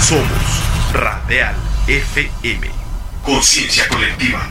Somos Radial FM. Conciencia colectiva.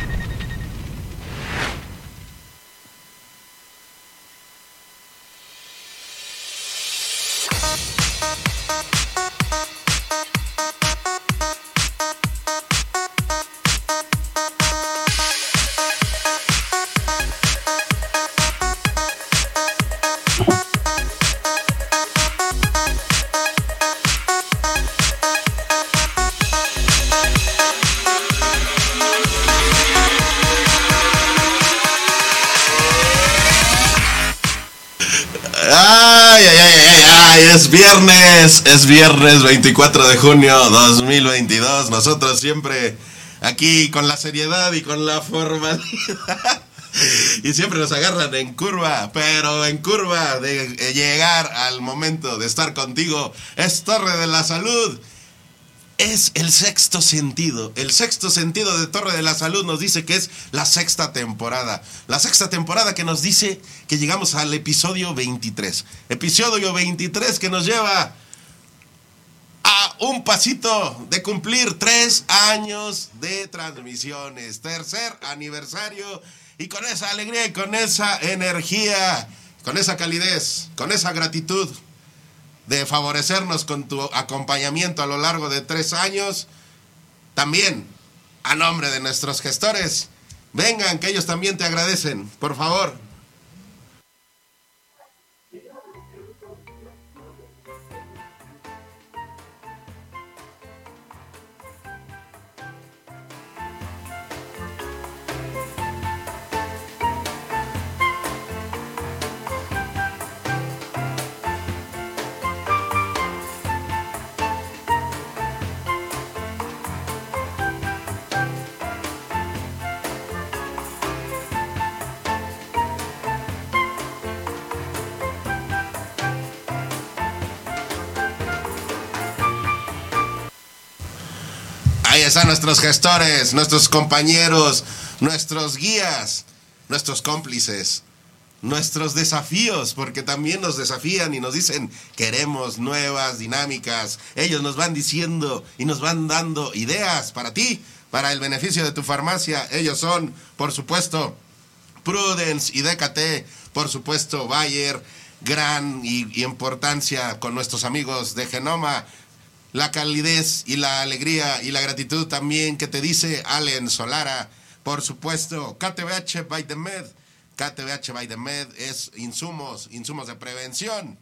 Viernes, es viernes 24 de junio 2022. Nosotros siempre aquí con la seriedad y con la formalidad. Y siempre nos agarran en curva, pero en curva de llegar al momento de estar contigo es Torre de la Salud. Es el sexto sentido. El sexto sentido de Torre de la Salud nos dice que es la sexta temporada. La sexta temporada que nos dice que llegamos al episodio 23. Episodio 23 que nos lleva a un pasito de cumplir tres años de transmisiones. Tercer aniversario. Y con esa alegría y con esa energía, con esa calidez, con esa gratitud de favorecernos con tu acompañamiento a lo largo de tres años. También, a nombre de nuestros gestores, vengan, que ellos también te agradecen, por favor. Están nuestros gestores, nuestros compañeros, nuestros guías, nuestros cómplices, nuestros desafíos, porque también nos desafían y nos dicen, queremos nuevas dinámicas. Ellos nos van diciendo y nos van dando ideas para ti, para el beneficio de tu farmacia. Ellos son, por supuesto, Prudence y DKT, por supuesto, Bayer, gran y importancia con nuestros amigos de Genoma, la calidez y la alegría y la gratitud también que te dice Allen Solara. Por supuesto, KTBH by the Med. KTBH by the Med es insumos, insumos de prevención.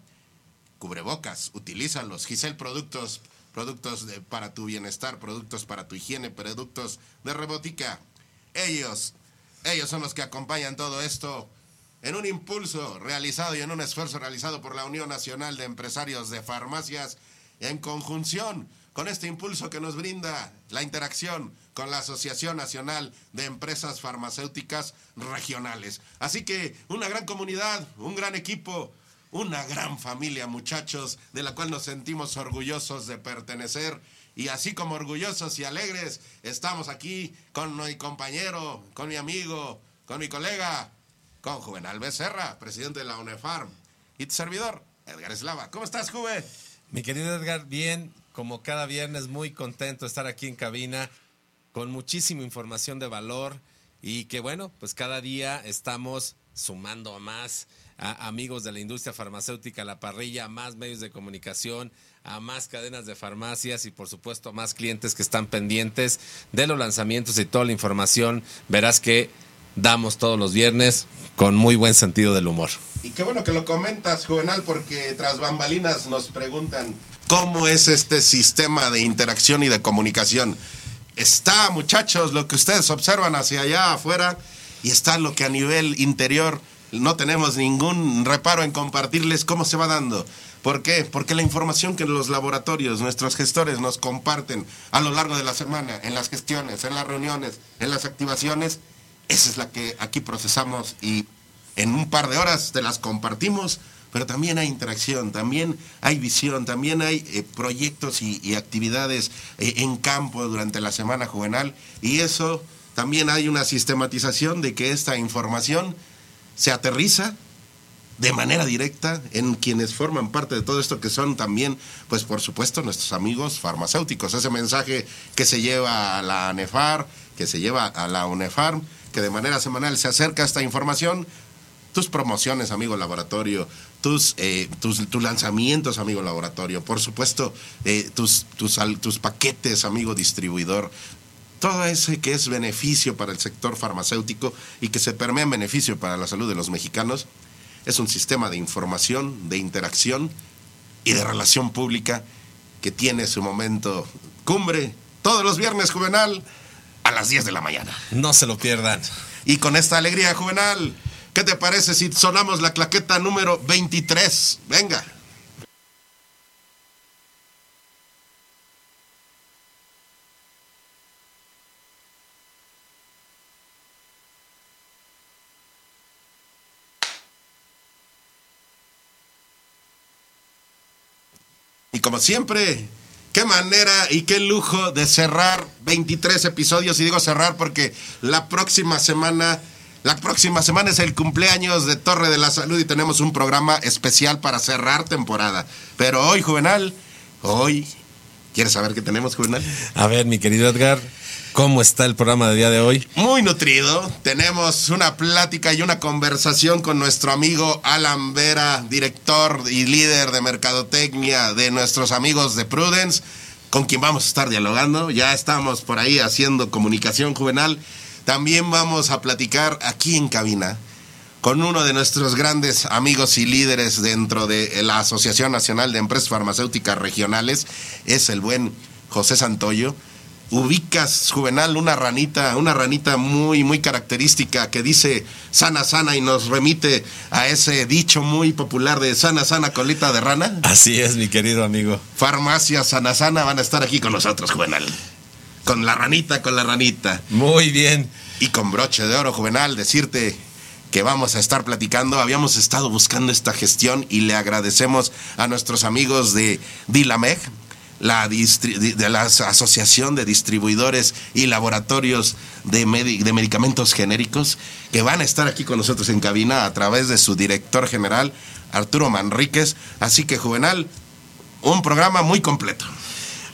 Cubrebocas, utilízalos. Giselle Productos, productos para tu bienestar, productos para tu higiene, productos de robótica. Ellos, ellos son los que acompañan todo esto en un impulso realizado y en un esfuerzo realizado por la Unión Nacional de Empresarios de Farmacias en conjunción con este impulso que nos brinda la interacción con la Asociación Nacional de Empresas Farmacéuticas Regionales. Así que una gran comunidad, un gran equipo, una gran familia, muchachos, de la cual nos sentimos orgullosos de pertenecer. Y así como orgullosos y alegres, estamos aquí con mi compañero, con mi amigo, con mi colega, con Juvenal Becerra, presidente de la UNEFARM, y tu servidor, Edgar Eslava. ¿Cómo estás, Juve? Mi querido Edgar, bien, como cada viernes, muy contento de estar aquí en cabina con muchísima información de valor y que bueno, pues cada día estamos sumando a más amigos de la industria farmacéutica, a la parrilla, a más medios de comunicación, a más cadenas de farmacias y por supuesto a más clientes que están pendientes de los lanzamientos y toda la información. Verás que damos todos los viernes con muy buen sentido del humor. Y qué bueno que lo comentas, Juvenal, porque tras bambalinas nos preguntan cómo es este sistema de interacción y de comunicación. Está, muchachos, lo que ustedes observan hacia allá afuera y está lo que a nivel interior no tenemos ningún reparo en compartirles cómo se va dando. ¿Por qué? Porque la información que los laboratorios, nuestros gestores nos comparten a lo largo de la semana, en las gestiones, en las reuniones, en las activaciones, esa es la que aquí procesamos y en un par de horas te las compartimos, pero también hay interacción, también hay visión, también hay eh, proyectos y, actividades eh, en campo durante la semana juvenal y eso también hay una sistematización de que esta información se aterriza de manera directa en quienes forman parte de todo esto, que son también, pues por supuesto, nuestros amigos farmacéuticos. Ese mensaje que se lleva a la ANEFAR, que se lleva a la UNEFARM, que de manera semanal se acerca esta información, tus promociones, amigo laboratorio, tus, eh, tus, tus, lanzamientos, amigo laboratorio, por supuesto, eh, tus, tus, tus paquetes, amigo distribuidor, todo ese que es beneficio para el sector farmacéutico y que se permea en beneficio para la salud de los mexicanos, es un sistema de información, de interacción y de relación pública que tiene su momento cumbre todos los viernes, Juvenal, a las 10 de la mañana. No se lo pierdan. Y con esta alegría, Juvenal, ¿qué te parece si sonamos la claqueta número 23? Venga. Y como siempre, qué manera y qué lujo de cerrar 23 episodios. Y digo cerrar porque la próxima semana, la próxima semana es el cumpleaños de Torre de la Salud y tenemos un programa especial para cerrar temporada. Pero hoy, Juvenal, hoy, ¿quieres saber qué tenemos, Juvenal? A ver, mi querido Edgar. ¿Cómo está el programa de día de hoy? Muy nutrido. Tenemos una plática y una conversación con nuestro amigo Alan Vera, director y líder de mercadotecnia de nuestros amigos de Prudence, con quien vamos a estar dialogando. Ya estamos por ahí haciendo comunicación juvenal. También vamos a platicar aquí en cabina con uno de nuestros grandes amigos y líderes dentro de la Asociación Nacional de Empresas Farmacéuticas Regionales. Es el buen José Santoyo ubicas, Juvenal, una ranita, una ranita muy, muy característica que dice sana, sana y nos remite a ese dicho muy popular de sana, sana, colita de rana. Así es, mi querido amigo. Farmacia Sana, sana van a estar aquí con nosotros, Juvenal. Con la ranita, con la ranita. Muy bien. Y con broche de oro, Juvenal, decirte que vamos a estar platicando. Habíamos estado buscando esta gestión y le agradecemos a nuestros amigos de Dilameg, la de la Asociación de Distribuidores y Laboratorios de, Medicamentos Genéricos, que van a estar aquí con nosotros en cabina a través de su director general, Arturo Manríquez. Así que, Juvenal, un programa muy completo.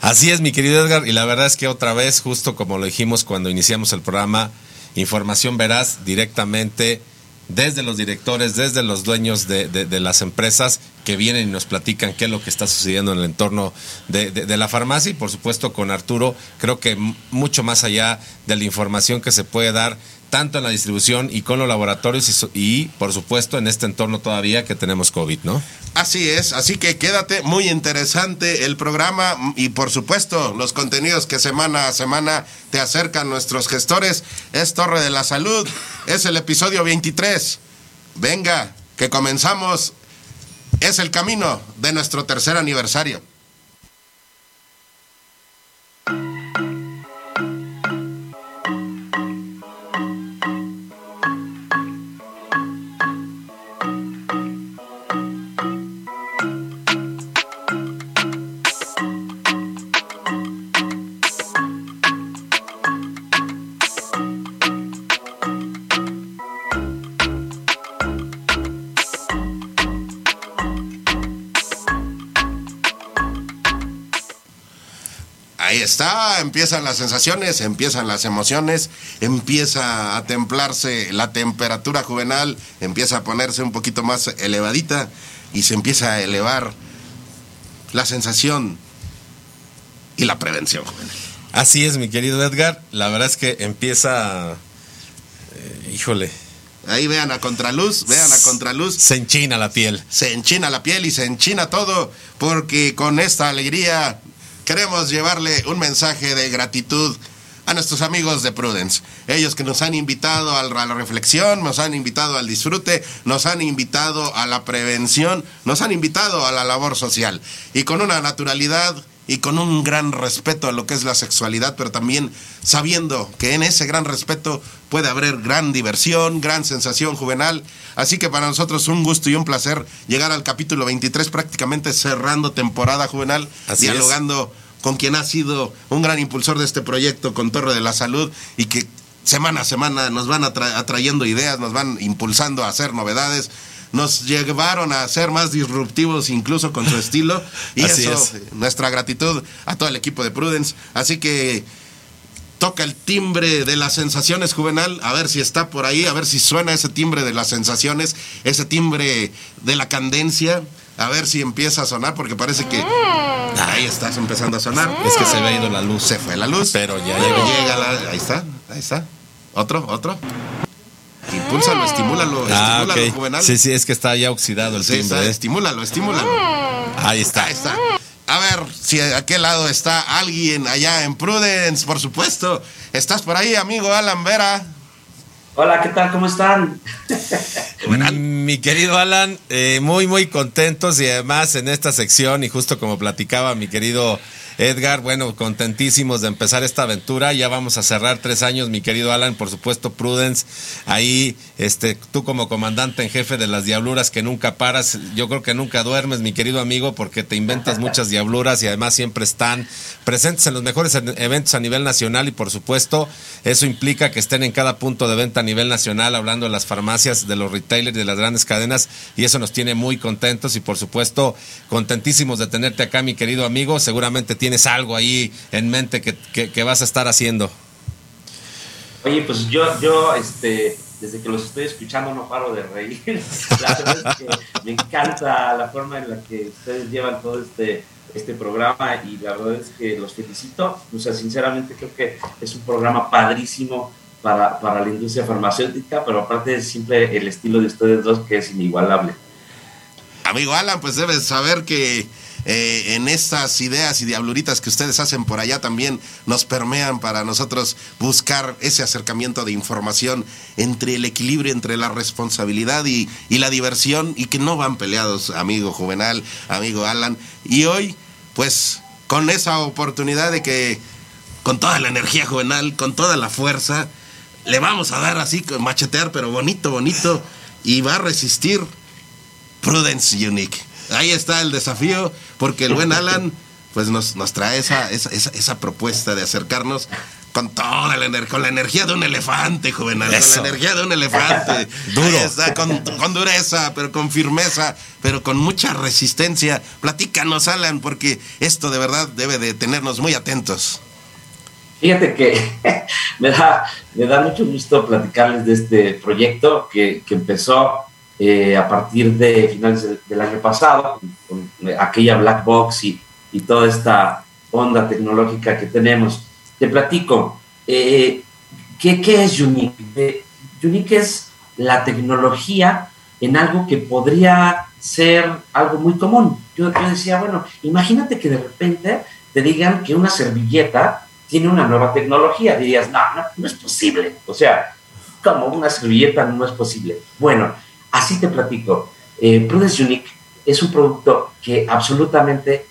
Así es, mi querido Edgar, y la verdad es que otra vez, justo como lo dijimos cuando iniciamos el programa, información verás directamente desde los directores, desde los dueños de, las empresas que vienen y nos platican qué es lo que está sucediendo en el entorno de, de, la farmacia y por supuesto con Arturo, creo que mucho más allá de la información que se puede dar tanto en la distribución y con los laboratorios y, y, por supuesto en este entorno todavía que tenemos COVID, ¿no? Así es, así que quédate muy interesante el programa y por supuesto los contenidos que semana a semana te acercan nuestros gestores. Es Torre de la Salud, es el episodio 23. Venga, que comenzamos. Es el camino de nuestro tercer aniversario. Empiezan las sensaciones, empiezan las emociones, empieza a templarse la temperatura juvenal, empieza a ponerse un poquito más elevadita y se empieza a elevar la sensación y la prevención juvenil. Así es, mi querido Edgar. La verdad es que empieza, eh, híjole, Ahí vean a contraluz, vean a contraluz. Se enchina la piel. Se enchina la piel y se enchina todo, porque con esta alegría queremos llevarle un mensaje de gratitud a nuestros amigos de Prudence. Ellos que nos han invitado a la reflexión, nos han invitado al disfrute, nos han invitado a la prevención, nos han invitado a la labor social. Y con una naturalidad y con un gran respeto a lo que es la sexualidad, pero también sabiendo que en ese gran respeto puede haber gran diversión, gran sensación juvenal. Así que para nosotros un gusto y un placer llegar al capítulo 23, prácticamente cerrando temporada juvenal, Así dialogando es. con quien ha sido un gran impulsor de este proyecto, con Torre de la Salud, y que semana a semana nos van atra atrayendo ideas, nos van impulsando a hacer novedades nos llevaron a ser más disruptivos incluso con su estilo. Y Así eso, es. nuestra gratitud a todo el equipo de Prudence. Así que toca el timbre de las sensaciones, Juvenal. A ver si está por ahí, a ver si suena ese timbre de las sensaciones, ese timbre de la candencia. A ver si empieza a sonar, porque parece que ahí estás empezando a sonar. Es que se me ha ido la luz. Se fue la luz. Pero ya llegó. llega la- ahí está, ahí está. Otro, otro. Impúlsalo, estimúlalo, Ah, estimúlalo. Juvenal. Sí, sí, es que está ya oxidado el Sí, está, timbre. ¿eh? estimúlalo, estimúlalo. Ahí está. Ahí está. A ver si a aquel lado está alguien allá en Prudence, por supuesto. ¿Estás por ahí, amigo Alan Vera? Hola, ¿qué tal? ¿Cómo están? Mi querido Alan, eh, muy, muy contentos y además en esta sección, y justo como platicaba mi querido Edgar, bueno, contentísimos de empezar esta aventura. Ya vamos a cerrar tres años, mi querido Alan, por supuesto, Prudence. Ahí, este, tú como comandante en jefe de las diabluras que nunca paras, yo creo que nunca duermes, mi querido amigo, porque te inventas muchas diabluras y además siempre están presentes en los mejores en- eventos a nivel nacional y por supuesto eso implica que estén en cada punto de venta a nivel nacional, hablando de las farmacias, de los retailers, de las grandes cadenas y eso nos tiene muy contentos y por supuesto contentísimos de tenerte acá, mi querido amigo. Seguramente tienes algo ahí en mente que, que- que vas a estar haciendo. Oye, pues yo, yo, este, desde que los estoy escuchando no paro de reír. La verdad es que me encanta la forma en la que ustedes llevan todo este, este programa y la verdad es que los felicito. O sea, sinceramente creo que es un programa padrísimo para, para la industria farmacéutica, pero aparte es simple el estilo de ustedes dos que es inigualable. Amigo Alan, pues debes saber que eh, en estas ideas y diabluritas que ustedes hacen por allá también nos permean para nosotros buscar ese acercamiento de información entre el equilibrio, entre la responsabilidad y, y la diversión y que no van peleados, amigo Juvenal, amigo Alan. Y hoy, pues, con esa oportunidad de que con toda la energía juvenal, con toda la fuerza, le vamos a dar así, machetear, pero bonito, bonito, y va a resistir Prudence Unique. Ahí está el desafío, porque el buen Alan pues nos, nos trae esa, esa, esa, esa propuesta de acercarnos con toda la energía, con la energía de un elefante, juvenal, Eso. con la energía de un elefante. Duro. Ahí está, con, con dureza, pero con firmeza, pero con mucha resistencia. Platícanos, Alan, porque esto de verdad debe de tenernos muy atentos. Fíjate que me, da, me da mucho gusto platicarles de este proyecto que, que empezó eh, a partir de finales del, año pasado, con, con aquella black box y, y, toda esta onda tecnológica que tenemos. Te platico, eh, ¿qué, ¿qué, es Unique? Eh, Unique es la tecnología en algo que podría ser algo muy común. Yo, yo decía, bueno, imagínate que de repente te digan que una servilleta tiene una nueva tecnología. Dirías, no, no, no es posible. O sea, como una servilleta no es posible. Bueno, así te platico. Eh, Prudence Unique es un producto que absolutamente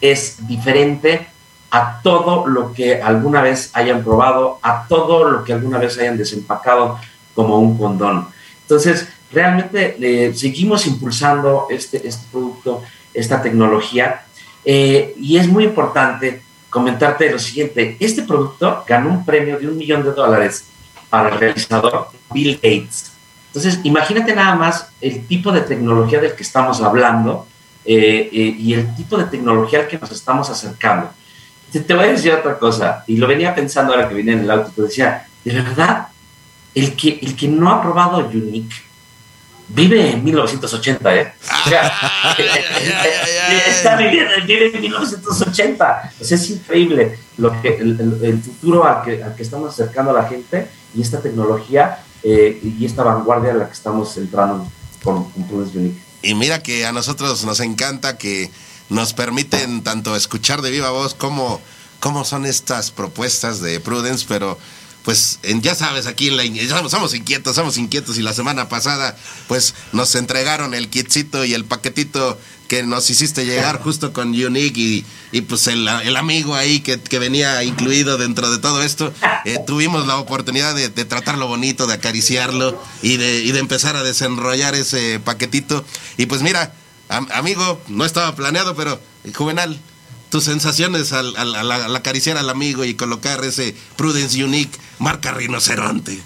es diferente a todo lo que alguna vez hayan probado, a todo lo que alguna vez hayan desempacado como un condón. Entonces, realmente seguimos impulsando este, este producto, esta tecnología, eh, y es muy importante comentarte lo siguiente, este producto ganó un premio de un millón de dólares para el realizador Bill Gates. Entonces, imagínate nada más el tipo de tecnología del que estamos hablando eh, eh, y el tipo de tecnología al que nos estamos acercando. Te, te, voy a decir otra cosa, y lo venía pensando ahora que venía en el auto, te decía, de verdad, el que, el que no ha probado Unique vive en 1980, ¿eh? O sea, está viviendo, vive en 1980. O sea, es increíble lo que, el, el, el futuro al que, al que, estamos acercando a la gente y esta tecnología eh, y esta vanguardia a la que estamos entrando con, con Prudence Unique. Y mira que a nosotros nos encanta que nos permiten tanto escuchar de viva voz cómo, cómo son estas propuestas de Prudence, pero pues en, ya sabes, aquí en la, somos, inquietos, somos inquietos y la semana pasada pues nos entregaron el kitcito y el paquetito que nos hiciste llegar justo con Unique y, y pues el, el, amigo ahí que, que, venía incluido dentro de todo esto, eh, tuvimos la oportunidad de, de, tratarlo bonito, de acariciarlo y de, y de empezar a desenrollar ese paquetito. Y pues mira, am, amigo, no estaba planeado, pero Juvenal, tus sensaciones al, acariciar al amigo y colocar ese Prudence Unique marca rinoceronte.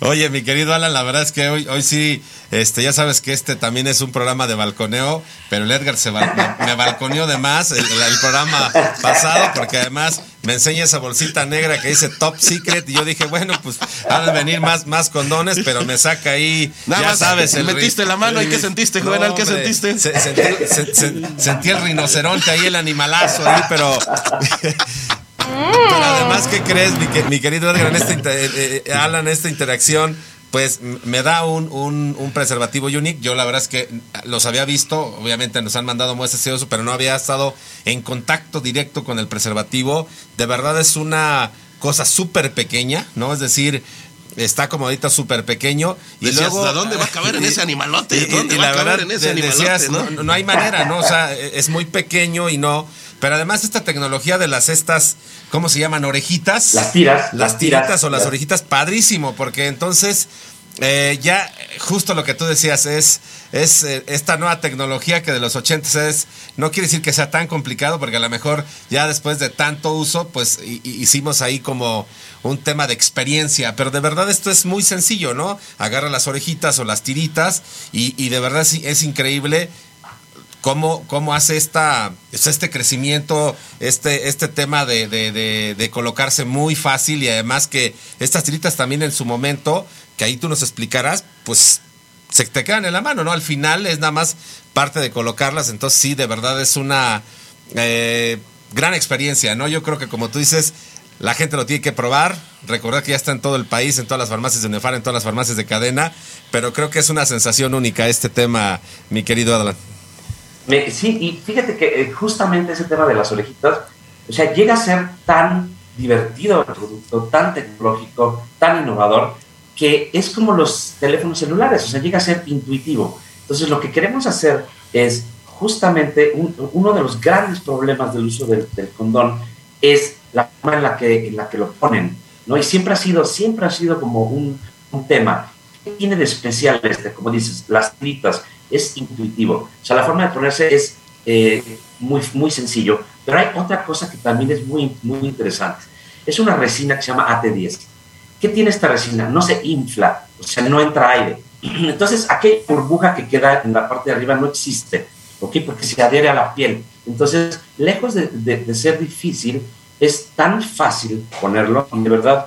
Oye, mi querido Alan, la verdad es que hoy, hoy sí, este, ya sabes que este también es un programa de balconeo, pero el Edgar se me, me balconeó de más el programa pasado, porque además me enseña esa bolsita negra que dice Top Secret, y yo dije, bueno, pues han de venir más, más condones, pero me saca ahí, Nada ya más, sabes. el metiste la mano, ¿y qué sentiste, Juvenal? ¿Qué hombre, sentiste? se- sentí, se- se- sentí el rinoceronte ahí, el animalazo ahí, pero... Pero además, ¿qué crees, mi, que- mi querido Edgar, en esta eh, eh, Alan, esta interacción, pues me da un, un- un preservativo unique. Yo la verdad es que los había visto, obviamente nos han mandado muestras y eso, pero no había estado en contacto directo con el preservativo. De verdad es una cosa súper pequeña, ¿no? Es decir, está como ahorita súper pequeño. Y Decías, luego, ¿a dónde va a caber en ese animalote? Y, y- ¿Dónde y va la a caber verdad, en ese animalote, decías, no? no, no hay manera, ¿no? O sea, e- es muy pequeño y no. Pero además esta tecnología de las estas, ¿cómo se llaman? Orejitas. Las tiras, Las tiritas tiras, o las orejitas, padrísimo, porque entonces eh, ya justo lo que tú decías es, es eh, esta nueva tecnología que de los 80 es, no quiere decir que sea tan complicado, porque a lo mejor ya después de tanto uso, pues hi- hicimos ahí como un tema de experiencia, pero de verdad esto es muy sencillo, ¿no? Agarra las orejitas o las tiritas y, y de verdad sí es increíble cómo, cómo hace esta, este crecimiento, este, este tema de, de- colocarse muy fácil y además que estas tiritas también en su momento, que ahí tú nos explicarás, pues se te quedan en la mano, ¿no? Al final es nada más parte de colocarlas, entonces sí, de verdad es una eh, gran experiencia, ¿no? Yo creo que como tú dices, la gente lo tiene que probar, recordar que ya está en todo el país, en todas las farmacias de Unefar, en todas las farmacias de cadena, pero creo que es una sensación única este tema, mi querido Adlan. Me- sí, y fíjate que eh, justamente ese tema de las orejitas, o sea, llega a ser tan divertido el producto, tan tecnológico, tan innovador, que es como los teléfonos celulares, o sea, llega a ser intuitivo. Entonces, lo que queremos hacer es justamente un- uno de los grandes problemas del uso del, del condón es la forma en la que, en la que lo ponen, ¿no? Y siempre ha sido, siempre ha sido como un, un tema. ¿Qué tiene de especial este? Como dices, las tiritas, es intuitivo. O sea, la forma de ponerse es eh, muy, muy sencillo. Pero hay otra cosa que también es muy, muy interesante. Es una resina que se llama AT10. ¿Qué tiene esta resina? No se infla, o sea, no entra aire. Entonces, aquella burbuja que queda en la parte de arriba no existe, ¿ok? Porque se adhiere a la piel. Entonces, lejos de, de- ser difícil, es tan fácil ponerlo de verdad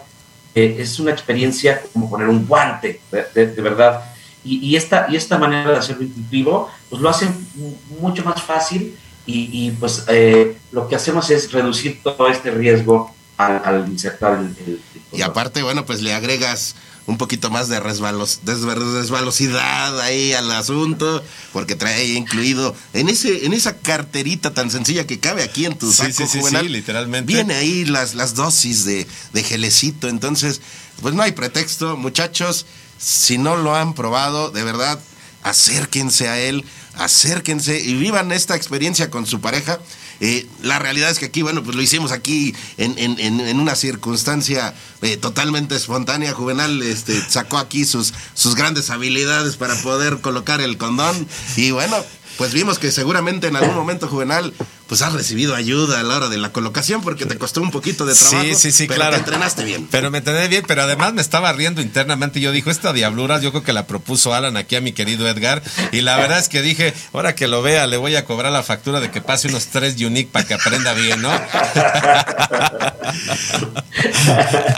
eh, es una experiencia como poner un guante, de- de verdad. Y, y esta, y esta manera de hacerlo intuitivo, pues lo hace mu- mucho más fácil y, y, pues eh, lo que hacemos es reducir todo este riesgo al, al insertar el, el- el Y aparte, bueno, pues le agregas un poquito más de resbalos, desver- desvalosidad ahí al asunto, porque trae incluido en ese en esa carterita tan sencilla que cabe aquí en tu saco sí, sí, juvenal, sí, literalmente. Viene ahí las, las dosis de, de gelecito, entonces, pues no hay pretexto, muchachos, si no lo han probado, de verdad, acérquense a él, acérquense y vivan esta experiencia con su pareja. Eh, la realidad es que aquí, bueno, pues lo hicimos aquí en, en- una circunstancia eh, totalmente espontánea. Juvenal este, sacó aquí sus, sus grandes habilidades para poder colocar el condón. Y bueno, pues vimos que seguramente en algún momento, Juvenal, pues has recibido ayuda a la hora de la colocación porque te costó un poquito de trabajo. Sí, sí, sí, pero claro. te entrenaste bien. Pero me entrené bien, pero además me estaba riendo internamente. Yo dijo, esta diablura, yo creo que la propuso Alan aquí a mi querido Edgar. Y la verdad es que dije, ahora que lo vea, le voy a cobrar la factura de que pase unos tres unique para que aprenda bien, ¿no?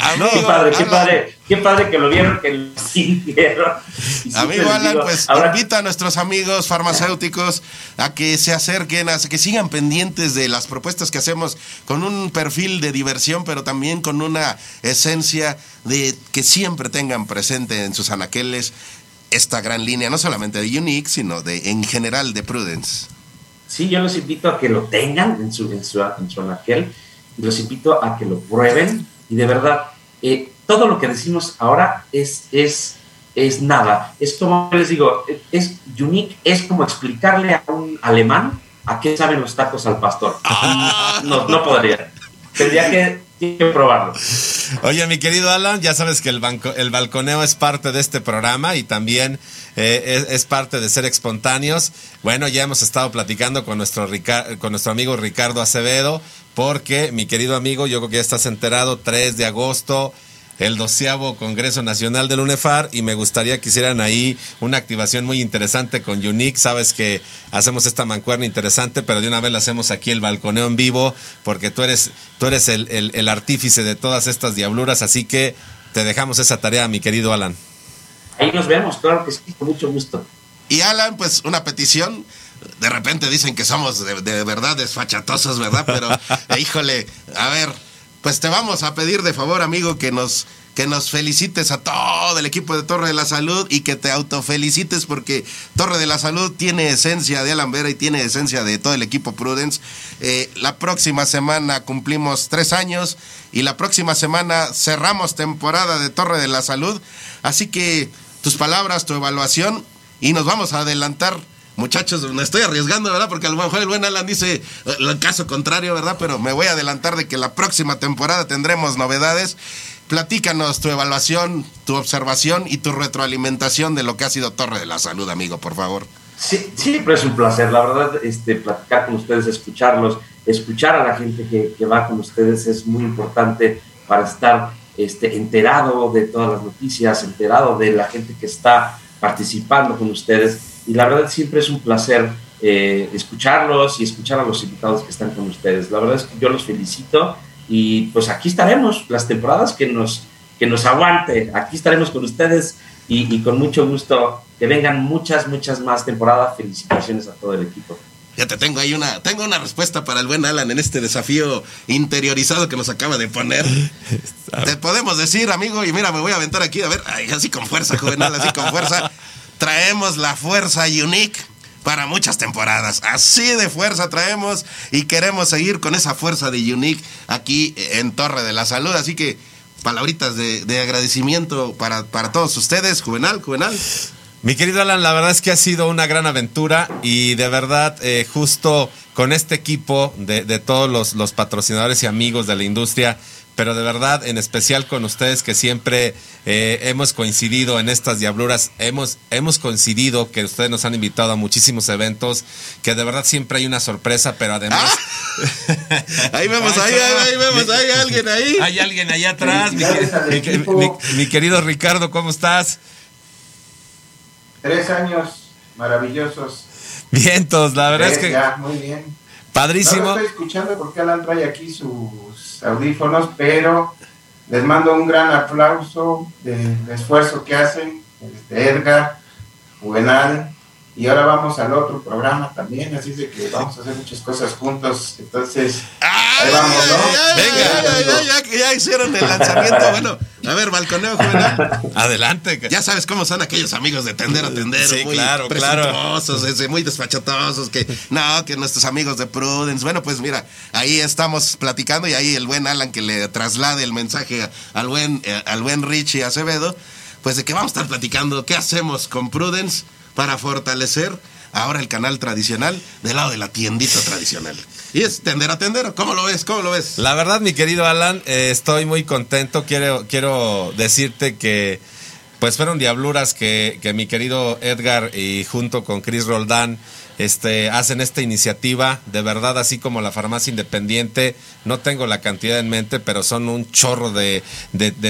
Amigo, qué padre, qué Alan, padre, qué padre que lo vieron, que lo sintieron. Amigo Alan, digo, pues ahora- invita a nuestros amigos farmacéuticos a que se acerquen, a que sigan pendientes de las propuestas que hacemos con un perfil de diversión, pero también con una esencia de que siempre tengan presente en sus anaqueles esta gran línea, no solamente de Unique, sino de en general de Prudence. Sí, yo los invito a que lo tengan en su, en su, en su anaquel los invito a que lo prueben y de verdad, eh, todo lo que decimos ahora es, es, es nada. Es como les digo, es unique, es como explicarle a un alemán a qué saben los tacos al pastor. No, no podría. Tendría que, que probarlo. Oye, mi querido Alan, ya sabes que el, banco, el balconeo es parte de este programa y también eh, es, es, parte de ser espontáneos. Bueno, ya hemos estado platicando con nuestro, con nuestro amigo Ricardo Acevedo, porque mi querido amigo, yo creo que ya estás enterado, 3 de agosto el doceavo Congreso Nacional del UNEFAR y me gustaría que hicieran ahí una activación muy interesante con Unique. Sabes que hacemos esta mancuerna interesante, pero de una vez la hacemos aquí el balconeo en vivo, porque tú eres, tú eres el, el artífice de todas estas diabluras, así que te dejamos esa tarea, mi querido Alan. Ahí nos vemos, claro que sí, con mucho gusto. Y Alan, pues una petición. De repente dicen que somos de, de verdad desfachatosos, ¿verdad? Pero, híjole, a ver, pues te vamos a pedir de favor, amigo, que nos que nos felicites a todo el equipo de Torre de la Salud y que te autofelicites porque Torre de la Salud tiene esencia de Alan Vera y tiene esencia de todo el equipo Prudence. Eh, la próxima semana cumplimos tres años y la próxima semana cerramos temporada de Torre de la Salud. Así que tus palabras, tu evaluación y nos vamos a adelantar muchachos, me estoy arriesgando, ¿verdad? Porque a lo mejor el buen Alan dice el caso contrario, ¿verdad? Pero me voy a adelantar de que la próxima temporada tendremos novedades. Platícanos tu evaluación, tu observación y tu retroalimentación de lo que ha sido Torre de la Salud, amigo, por favor. Sí, siempre es un placer, la verdad, este, platicar con ustedes, escucharlos, escuchar a la gente que, que va con ustedes es muy importante para estar este, enterado de todas las noticias, enterado de la gente que está participando con ustedes y la verdad siempre es un placer eh, escucharlos y escuchar a los invitados que están con ustedes. La verdad es que yo los felicito y pues aquí estaremos las temporadas que nos, que nos aguante. Aquí estaremos con ustedes y, y con mucho gusto que vengan muchas, muchas más temporadas. Felicitaciones a todo el equipo. Ya te tengo ahí una, tengo una respuesta para el buen Alan en este desafío interiorizado que nos acaba de poner. te podemos decir, amigo, y mira, me voy a aventar aquí, a ver, ay, así con fuerza, juvenal, así con fuerza traemos la fuerza unique para muchas temporadas. Así de fuerza traemos y queremos seguir con esa fuerza de Unique aquí en Torre de la Salud. Así que palabritas de, de agradecimiento para, para, todos ustedes, Juvenal, Juvenal. Mi querido Alan, la verdad es que ha sido una gran aventura y de verdad eh, justo con este equipo de, de todos los, los patrocinadores y amigos de la industria, pero de verdad, en especial con ustedes que siempre eh, hemos coincidido en estas diabluras, hemos, hemos coincidido que ustedes nos han invitado a muchísimos eventos, que de verdad siempre hay una sorpresa, pero además... Ah, ahí vemos, ahí, ahí, vemos, hay alguien ahí. Hay alguien allá atrás, mi, mi, mi, mi, querido Ricardo, ¿cómo estás? Tres años maravillosos. Vientos, la verdad es que... Ya, muy bien. Padrísimo. No lo estoy escuchando porque Alan trae aquí sus audífonos, pero les mando un gran aplauso del esfuerzo que hacen este Edgar, Juvenal, y ahora vamos al otro programa también, así de que vamos a hacer muchas cosas juntos. Entonces, ahí vamos, ¿no? Venga, ya, ya, ya, ya, hicieron el lanzamiento. Bueno, a ver, balconeo juvenal. Adelante. Ya sabes cómo son aquellos amigos de tender a tender, sí, muy claro, presuntuosos, claro. ese, muy despachatosos, que no, que nuestros amigos de Prudence. Bueno, pues mira, ahí estamos platicando y ahí el buen Alan que le traslade el mensaje al buen, eh, al buen Richie Acevedo, pues de que vamos a estar platicando qué hacemos con Prudence para fortalecer ahora el canal tradicional del lado de la tiendita tradicional. Y es tender a tender. ¿Cómo lo ves? ¿Cómo lo ves? La verdad, mi querido Alan, eh, estoy muy contento. Quiero, quiero decirte que pues fueron diabluras que, que mi querido Edgar y junto con Chris Roldán este, hacen esta iniciativa. De verdad, así como la farmacia independiente, no tengo la cantidad en mente, pero son un chorro de,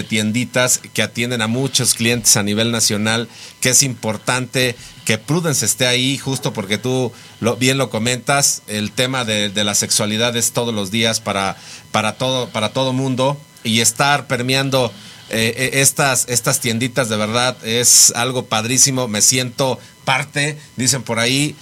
tienditas que atienden a muchos clientes a nivel nacional, que es importante que Prudence esté ahí, justo porque tú lo, bien lo comentas, el tema de, la sexualidad es todos los días para, para, todo, para todo mundo y estar permeando eh, estas, estas tienditas de verdad es algo padrísimo, me siento parte, dicen por ahí,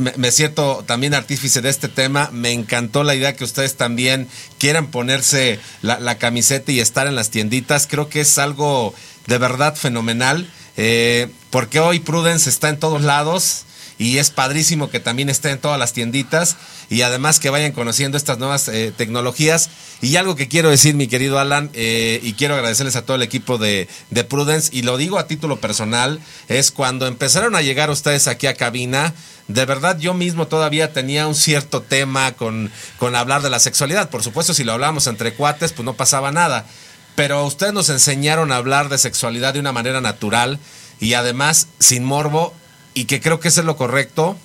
me, siento también artífice de este tema. Me encantó la idea que ustedes también quieran ponerse la, la, camiseta y estar en las tienditas. Creo que es algo de verdad fenomenal. Eh, porque hoy Prudence está en todos lados y es padrísimo que también esté en todas las tienditas y además que vayan conociendo estas nuevas eh, tecnologías. Y algo que quiero decir, mi querido Alan, eh, y quiero agradecerles a todo el equipo de, de, Prudence, y lo digo a título personal, es cuando empezaron a llegar ustedes aquí a cabina, de verdad yo mismo todavía tenía un cierto tema con, con hablar de la sexualidad. Por supuesto, si lo hablábamos entre cuates, pues no pasaba nada pero ustedes nos enseñaron a hablar de sexualidad de una manera natural y además sin morbo y que creo que es lo correcto,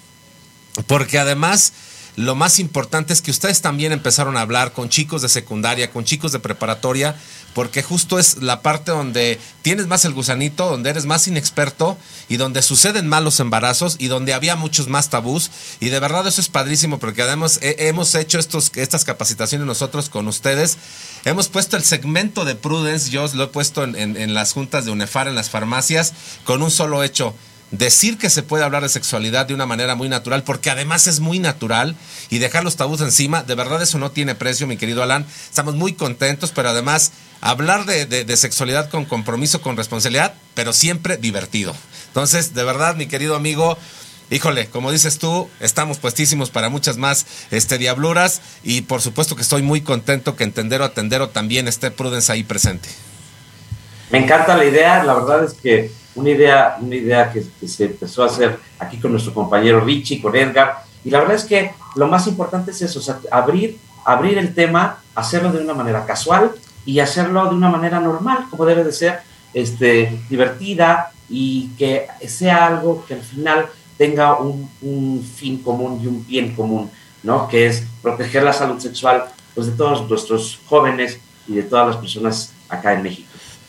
porque además lo más importante es que ustedes también empezaron a hablar con chicos de secundaria, con chicos de preparatoria, porque justo es la parte donde tienes más el gusanito, donde eres más inexperto y donde suceden malos embarazos y donde había muchos más tabús. Y de verdad eso es padrísimo porque además he- hemos hecho estos, estas capacitaciones nosotros con ustedes. Hemos puesto el segmento de Prudence, yo lo he puesto en- en las juntas de UNEFAR, en las farmacias, con un solo hecho decir que se puede hablar de sexualidad de una manera muy natural, porque además es muy natural, y dejar los tabús encima, de verdad eso no tiene precio, mi querido Alan. Estamos muy contentos, pero además hablar de, de- sexualidad con compromiso, con responsabilidad, pero siempre divertido. Entonces, de verdad, mi querido amigo, híjole, como dices tú, estamos puestísimos para muchas más este, diabluras, y por supuesto que estoy muy contento que Entendero Atendero también esté Prudence ahí presente. Me encanta la idea, la verdad es que una idea, una idea que, se empezó a hacer aquí con nuestro compañero Richie, con Edgar, y la verdad es que lo más importante es eso, abrir, abrir el tema, hacerlo de una manera casual y hacerlo de una manera normal, como debe de ser, este, divertida y que sea algo que al final tenga un, un fin común y un bien común, ¿no? Que es proteger la salud sexual pues, de todos nuestros jóvenes y de todas las personas acá en México.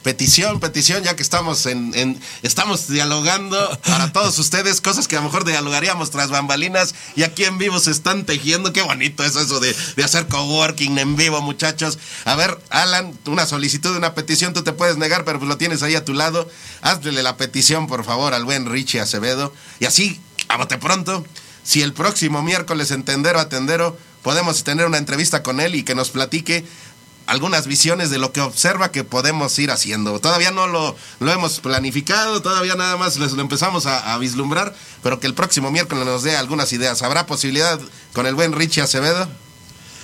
Petición, petición, ya que estamos en, estamos dialogando para todos ustedes, cosas que a lo mejor dialogaríamos tras bambalinas y aquí en vivo se están tejiendo. Qué bonito es eso de, de hacer coworking en vivo, muchachos. A ver, Alan, una solicitud, una petición, tú te puedes negar, pero pues lo tienes ahí a tu lado. Hazle la petición, por favor, al buen Richie Acevedo. Y así, a bote pronto, si el próximo miércoles en Tendero podemos tener una entrevista con él y que nos platique algunas visiones de lo que observa que podemos ir haciendo. Todavía no lo, lo hemos planificado, todavía nada más lo empezamos a, vislumbrar, pero que el próximo miércoles nos dé algunas ideas. ¿Habrá posibilidad con el buen Richie Acevedo?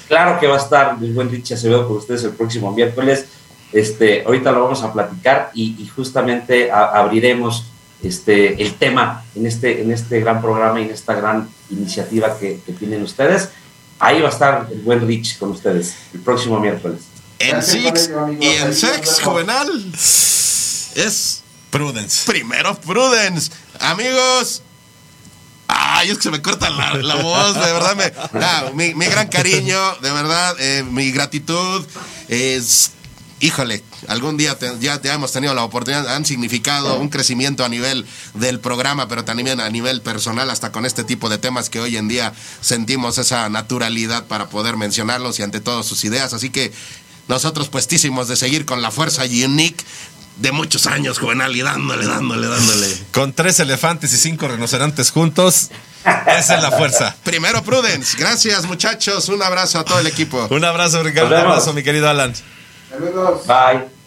Claro que va a estar el buen Richie Acevedo con ustedes el próximo miércoles. Este, ahorita lo vamos a platicar y, justamente abriremos este, el tema en este, en este gran programa y en esta gran iniciativa que, que tienen ustedes. Ahí va a estar el buen Rich con ustedes el próximo miércoles. En Six y en Sex. Juvenal es Prudence. primero Prudence. Amigos, Ay, es que se me corta la, la voz, de verdad. Me, ah, mi, mi gran cariño, de verdad, eh, mi gratitud. Es, híjole, algún día te- ya, ya hemos tenido la oportunidad, han significado un crecimiento a nivel del programa, pero también a nivel personal, hasta con este tipo de temas que hoy en día sentimos esa naturalidad para poder mencionarlos y ante todo sus ideas. Así que nosotros puestísimos de seguir con la fuerza unique de muchos años, juvenal, y dándole, dándole, dándole. Con tres elefantes y cinco rinocerontes juntos, esa es la fuerza. Primero Prudence, gracias muchachos, un abrazo a todo el equipo. Un abrazo, Ricardo. Un abrazo, mi querido Alan. Saludos. Bye.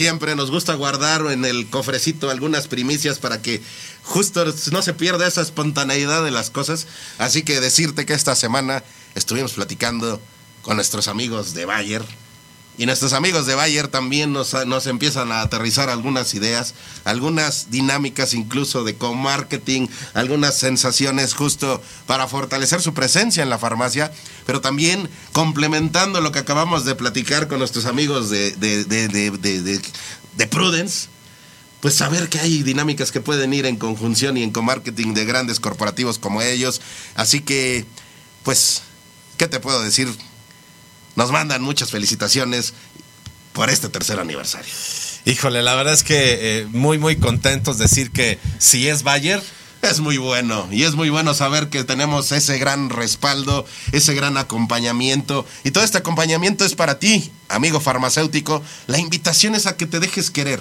Siempre, nos gusta guardar en el cofrecito algunas primicias para que justo no se pierda esa espontaneidad de las cosas. Así que decirte que esta semana estuvimos platicando con nuestros amigos de Bayer. Y nuestros amigos de Bayer también nos, nos empiezan a aterrizar algunas ideas, algunas dinámicas incluso de co-marketing, algunas sensaciones justo para fortalecer su presencia en la farmacia, pero también complementando lo que acabamos de platicar con nuestros amigos de, de, de, de, de- de- de Prudence, pues saber que hay dinámicas que pueden ir en conjunción y en co-marketing de grandes corporativos como ellos. Así que, pues, ¿qué te puedo decir? Nos mandan muchas felicitaciones por este tercer aniversario. Híjole, la verdad es que eh, muy, muy contentos decir que si es Bayer, Es muy bueno y es muy bueno saber que tenemos ese gran respaldo, ese gran acompañamiento y todo este acompañamiento es para ti, amigo farmacéutico. La invitación es a que te dejes querer,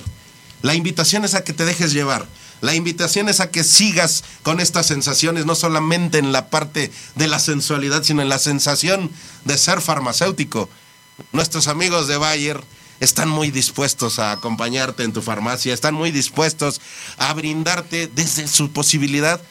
la invitación es a que te dejes llevar, la invitación es a que sigas con estas sensaciones, no solamente en la parte de la sensualidad, sino en la sensación de ser farmacéutico. Nuestros amigos de Bayer están muy dispuestos a acompañarte en tu farmacia, están muy dispuestos a brindarte desde su posibilidad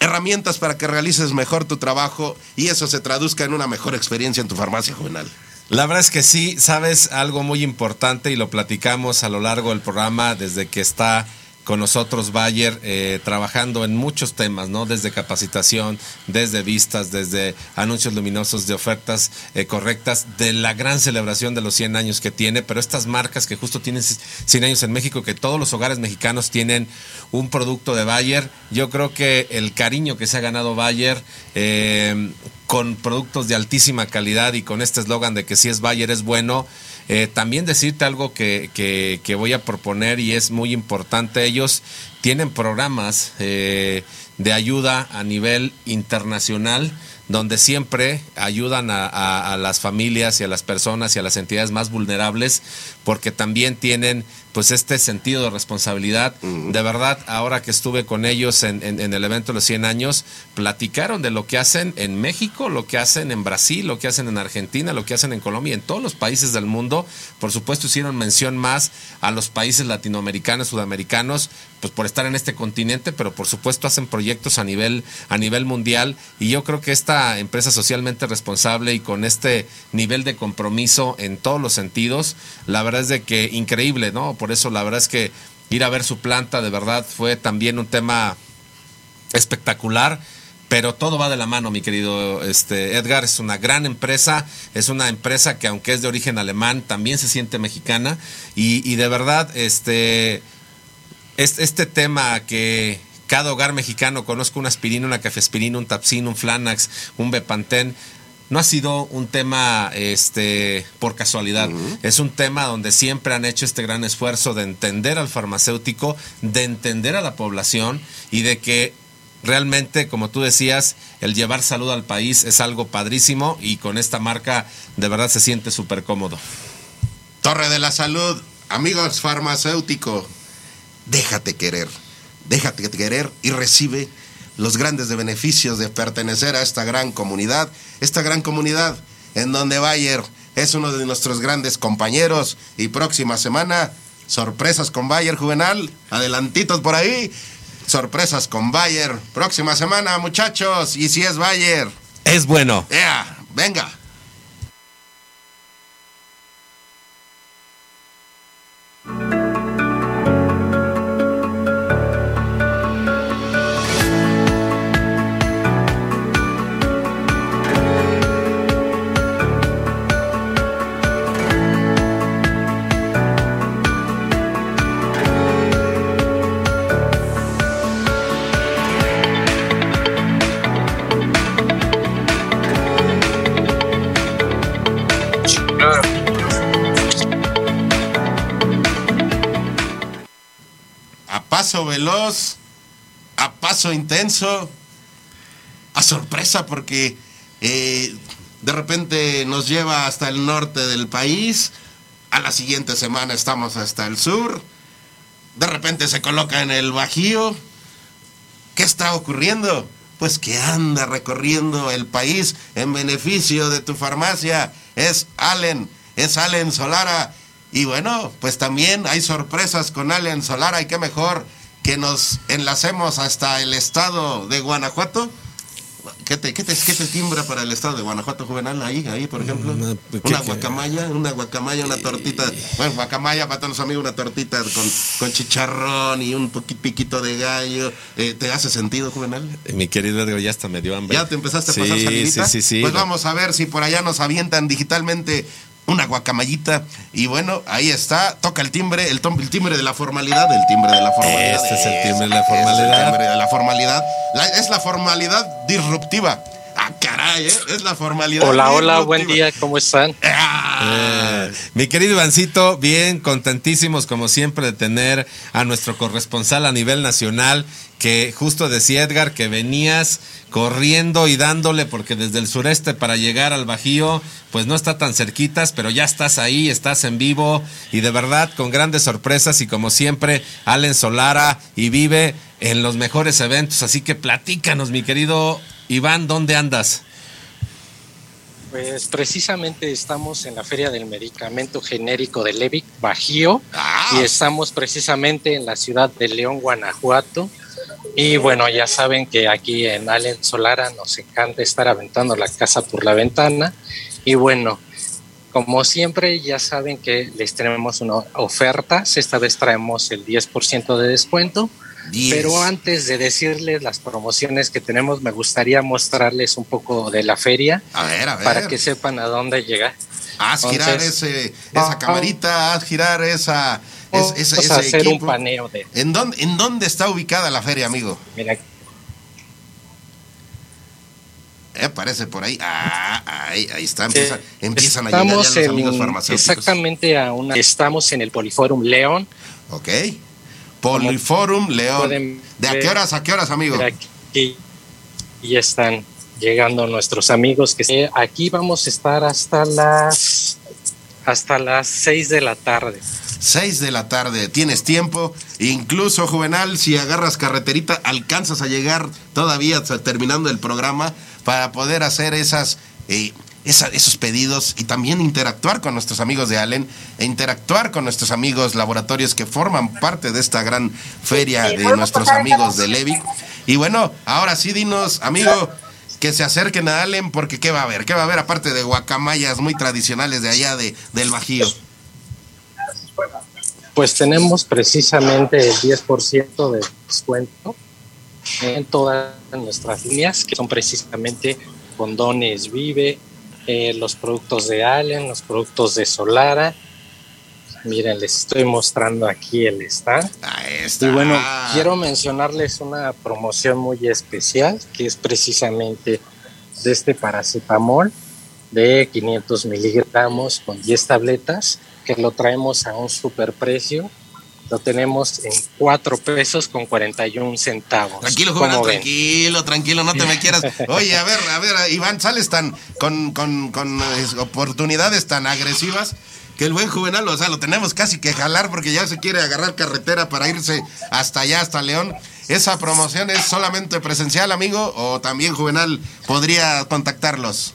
herramientas para que realices mejor tu trabajo y eso se traduzca en una mejor experiencia en tu farmacia juvenal. La verdad es que sí, sabes algo muy importante y lo platicamos a lo largo del programa desde que está con nosotros Bayer eh, trabajando en muchos temas, ¿no? Desde capacitación, desde vistas, desde anuncios luminosos de ofertas eh, correctas, de la gran celebración de los 100 años que tiene, pero estas marcas que justo tienen 100 años en México, que todos los hogares mexicanos tienen un producto de Bayer, yo creo que el cariño que se ha ganado Bayer eh, con productos de altísima calidad y con este eslogan de que si es Bayer es bueno, eh, también decirte algo que, que, voy a proponer y es muy importante. Ellos tienen programas eh, de ayuda a nivel internacional donde siempre ayudan a, a, las familias y a las personas y a las entidades más vulnerables, porque también tienen pues este sentido de responsabilidad. De verdad, ahora que estuve con ellos en, el evento de los 100 años, platicaron de lo que hacen en México, lo que hacen en Brasil, lo que hacen en Argentina, lo que hacen en Colombia, en todos los países del mundo. Por supuesto, hicieron mención más a los países latinoamericanos, sudamericanos, pues por estar en este continente, pero por supuesto hacen proyectos a nivel, a nivel mundial. Y yo creo que esta empresa socialmente responsable y con este nivel de compromiso en todos los sentidos, la verdad es de que increíble, ¿no? Por eso la verdad es que ir a ver su planta de verdad fue también un tema espectacular. Pero todo va de la mano, mi querido este, Edgar. Es una gran empresa. Es una empresa que, aunque es de origen alemán, también se siente mexicana. Y, de verdad, este, este tema que cada hogar mexicano conozca una aspirina, una cafeaspirina, un tapsin, un flanax, un bepantén, no ha sido un tema este, por casualidad. Es un tema donde siempre han hecho este gran esfuerzo de entender al farmacéutico, de entender a la población y de que realmente, como tú decías, el llevar salud al país es algo padrísimo y con esta marca de verdad se siente súper cómodo. Torre de la Salud, amigos farmacéutico, déjate querer, déjate querer y recibe los grandes beneficios de pertenecer a esta gran comunidad, esta gran comunidad en donde Bayer es uno de nuestros grandes compañeros y próxima semana sorpresas con Bayer Juvenal, adelantitos por ahí, sorpresas con Bayer, próxima semana muchachos, y si es Bayer. Es bueno. Yeah, venga. Veloz, a paso intenso, a sorpresa porque eh, de repente nos lleva hasta el norte del país, a la siguiente semana estamos hasta el sur, de repente se coloca en el Bajío. ¿Qué está ocurriendo? Pues que anda recorriendo el país en beneficio de tu farmacia. Es Allen, es Allen Solara. Y bueno, pues también hay sorpresas con Allen Solara y qué mejor que nos enlacemos hasta el estado de Guanajuato. ¿Qué te, qué, te, ¿Qué te, timbra para el estado de Guanajuato juvenal ahí, ahí por ejemplo? Una, guacamaya, una guacamaya, una tortita. Bueno, guacamaya para todos los amigos, una tortita con, con chicharrón y un piquito de gallo. Eh, ¿Te hace sentido, juvenal? Mi querido Edgar, ya hasta me dio hambre. ¿Ya te empezaste a pasar salidita? Sí, sí, sí. Pues vamos a ver si por allá nos avientan digitalmente una guacamayita. Y bueno, ahí está, toca el timbre, el, timbre de la formalidad, el timbre de la formalidad. Este es el timbre de la formalidad. Es el timbre de la formalidad. es la formalidad disruptiva. Ah, caray, ¿eh? es la formalidad. Hola, hola, buen día, ¿cómo están? Ah, Eh, mi querido Ivancito, bien contentísimos como siempre de tener a nuestro corresponsal a nivel nacional, que justo decía Edgar que venías corriendo y dándole porque desde el sureste para llegar al Bajío pues no está tan cerquitas, pero ya estás ahí, estás en vivo y de verdad con grandes sorpresas y como siempre Allen Solara y vive en los mejores eventos, así que platícanos mi querido Iván, ¿dónde andas? Pues precisamente estamos en la Feria del Medicamento Genérico de Levic, Bajío, Ah. y estamos precisamente en la ciudad de León, Guanajuato. Y bueno, ya saben que aquí en Allen Solara nos encanta estar aventando la casa por la ventana. Y bueno, como siempre, ya saben que les tenemos una ofertas. Esta vez traemos el 10% de descuento. Diez. Pero antes de decirles las promociones que tenemos, me gustaría mostrarles un poco de la feria A ver, a ver. para que sepan a dónde llegar. Haz girar ese, esa camarita, haz girar esa, es- ese, a ese hacer un paneo de, ¿En dónde, ¿En dónde está ubicada la feria, amigo? mira, Eh, parece por ahí. Ah, ahí, ahí está. Empieza- empiezan a llegar ya los amigos farmacéuticos. exactamente a una, estamos en el Poliforum León. Ok. Poliforum León. ¿De a qué horas a qué horas, amigo? Aquí ya están llegando nuestros amigos que eh, aquí vamos a estar hasta las hasta las 6 de la tarde. 6 de la tarde, tienes tiempo. Incluso, Juvenal, si agarras carreterita, alcanzas a llegar todavía terminando el programa para poder hacer esas, eh, esa- esos pedidos y también interactuar con nuestros amigos de Allen e interactuar con nuestros amigos laboratorios que forman parte de esta gran feria de nuestros amigos de Levi. Y bueno, ahora sí, dinos, amigo. Que se acerquen a Allen porque ¿qué va a haber? ¿Qué va a haber aparte de guacamayas muy tradicionales de allá de, del Bajío? Pues tenemos precisamente el 10% de descuento en todas nuestras líneas, que son precisamente condones Vive, eh, los productos de Allen, los productos de Solara. Miren, les estoy mostrando aquí el stand. Ahí está. Y bueno, quiero mencionarles una promoción muy especial, que es precisamente de este paracetamol de 500 miligramos con 10 tabletas, que lo traemos a un superprecio. Lo tenemos en 4 pesos con 41 centavos. Tranquilo, ¿Cómo Juvenal, ven? tranquilo, tranquilo, no te me quieras. Oye, a ver, a ver, Iván, sales tan con, con, con oportunidades tan agresivas que el buen Juvenal, o sea, lo tenemos casi que jalar porque ya se quiere agarrar carretera para irse hasta allá, hasta León. ¿Esa promoción es solamente presencial, amigo? ¿O también Juvenal podría contactarlos?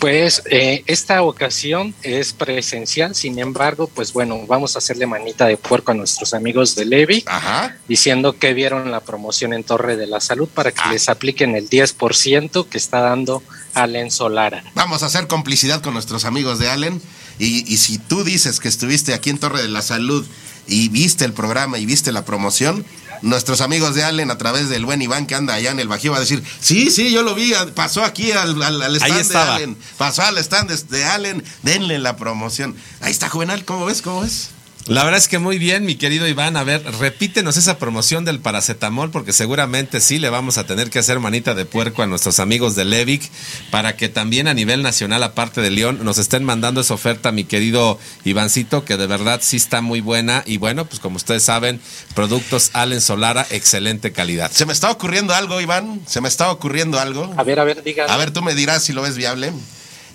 Pues eh, esta ocasión es presencial, sin embargo, pues bueno, vamos a hacerle manita de puerco a nuestros amigos de Levi. Ajá. diciendo que vieron la promoción en Torre de la Salud para que Ah. les apliquen el 10% que está dando Allen Solara. Vamos a hacer complicidad con nuestros amigos de Allen. Y, y si tú dices que estuviste aquí en Torre de la Salud y viste el programa y viste la promoción, nuestros amigos de Allen a través del buen Iván que anda allá en el Bajío va a decir, sí, sí, yo lo vi, pasó aquí al, al, al stand de estaba. Allen, pasó al stand de, de Allen, denle la promoción. Ahí está, Juvenal, ¿cómo ves? ¿Cómo ves? La verdad es que muy bien, mi querido Iván. A ver, repítenos esa promoción del paracetamol, porque seguramente sí le vamos a tener que hacer manita de puerco a nuestros amigos de Levic para que también a nivel nacional, aparte de León, nos estén mandando esa oferta, mi querido Ivancito, que de verdad sí está muy buena. Y bueno, pues como ustedes saben, productos Allen Solara, excelente calidad. Se me está ocurriendo algo, Iván, se me está ocurriendo algo. A ver, a ver, díganme. A ver, tú me dirás si lo ves viable.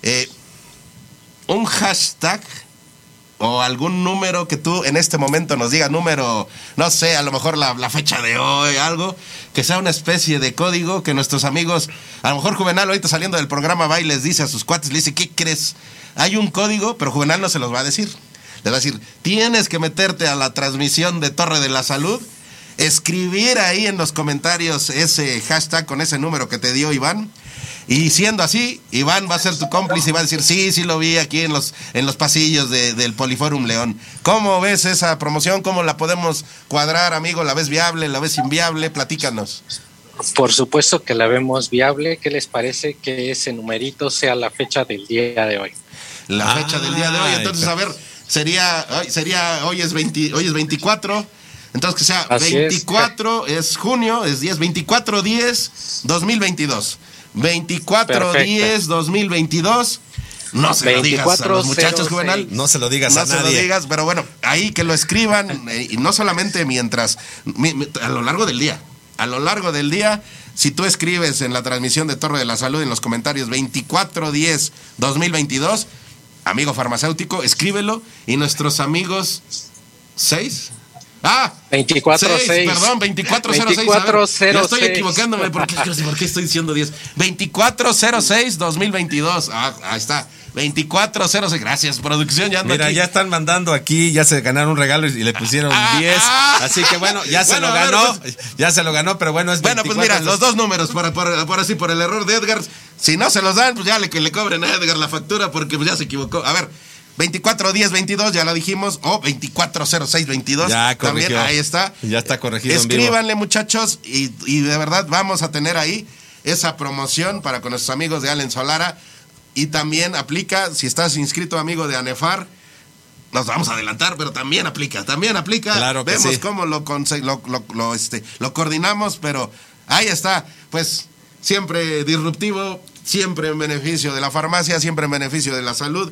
Eh, un hashtag o algún número que tú en este momento nos diga, número, no sé, a lo mejor la, fecha de hoy, algo, que sea una especie de código que nuestros amigos, a lo mejor Juvenal ahorita saliendo del programa va y les dice a sus cuates, le dice, ¿qué crees? Hay un código, pero Juvenal no se los va a decir. Les va a decir, tienes que meterte a la transmisión de Torre de la Salud, escribir ahí en los comentarios ese hashtag con ese número que te dio Iván. Y siendo así, Iván va a ser tu cómplice y va a decir, sí, sí lo vi aquí en los, en los pasillos de- del Poliforum León. ¿Cómo ves esa promoción? ¿Cómo la podemos cuadrar, amigo? ¿La ves viable? ¿La ves inviable? Platícanos. Por supuesto que la vemos viable. ¿Qué les parece que ese numerito sea la fecha del día de hoy? La Ah, fecha del día de hoy. Entonces, a ver, sería, hoy- sería, hoy es 20 hoy es 24. Entonces que sea Así es. 24 es. junio, es 10, 24 10 2022. 24-10-2022. No se lo digas a los muchachos, 24-06. Juvenal. No se lo digas No a se lo nadie. digas, pero bueno, ahí que lo escriban, eh, y no solamente mientras, mi- mi- a lo largo del día, a lo largo del día, si tú escribes en la transmisión de Torre de la Salud en los comentarios 2410-2022, amigo farmacéutico, escríbelo, y nuestros amigos, ¿seis? Ah, 24-6. seis, perdón, 2406. a ver, 2406. Ya estoy equivocándome, porque ¿por qué estoy diciendo 10? 2406-2022. Ah, ahí está. 2406. Gracias, producción. Ya ando Mira, aquí. ya están mandando aquí, ya se ganaron un regalo y le pusieron Ah, 10. ah. así que bueno, ya se Bueno, lo a ver, ganó. pues- ya se lo ganó, pero bueno, es Bueno, pues 24, mira, los dos números, por, por- por así, por el error de Edgar. Si no se los dan, pues ya le, que le cobren a Edgar la factura porque pues ya se equivocó. A ver, 241022, ya lo dijimos, o 240622. Ya También corrigió. ahí está. Ya está corregido en vivo. Escríbanle, muchachos, y, y de verdad vamos a tener ahí esa promoción para con nuestros amigos de Allen Solara. Y también aplica, si estás inscrito amigo de ANEFAR, nos vamos a adelantar, pero también aplica, también aplica. Claro que Vemos sí. cómo lo, lo, lo- lo, este, lo coordinamos, pero ahí está. Pues siempre disruptivo, siempre en beneficio de la farmacia, siempre en beneficio de la salud.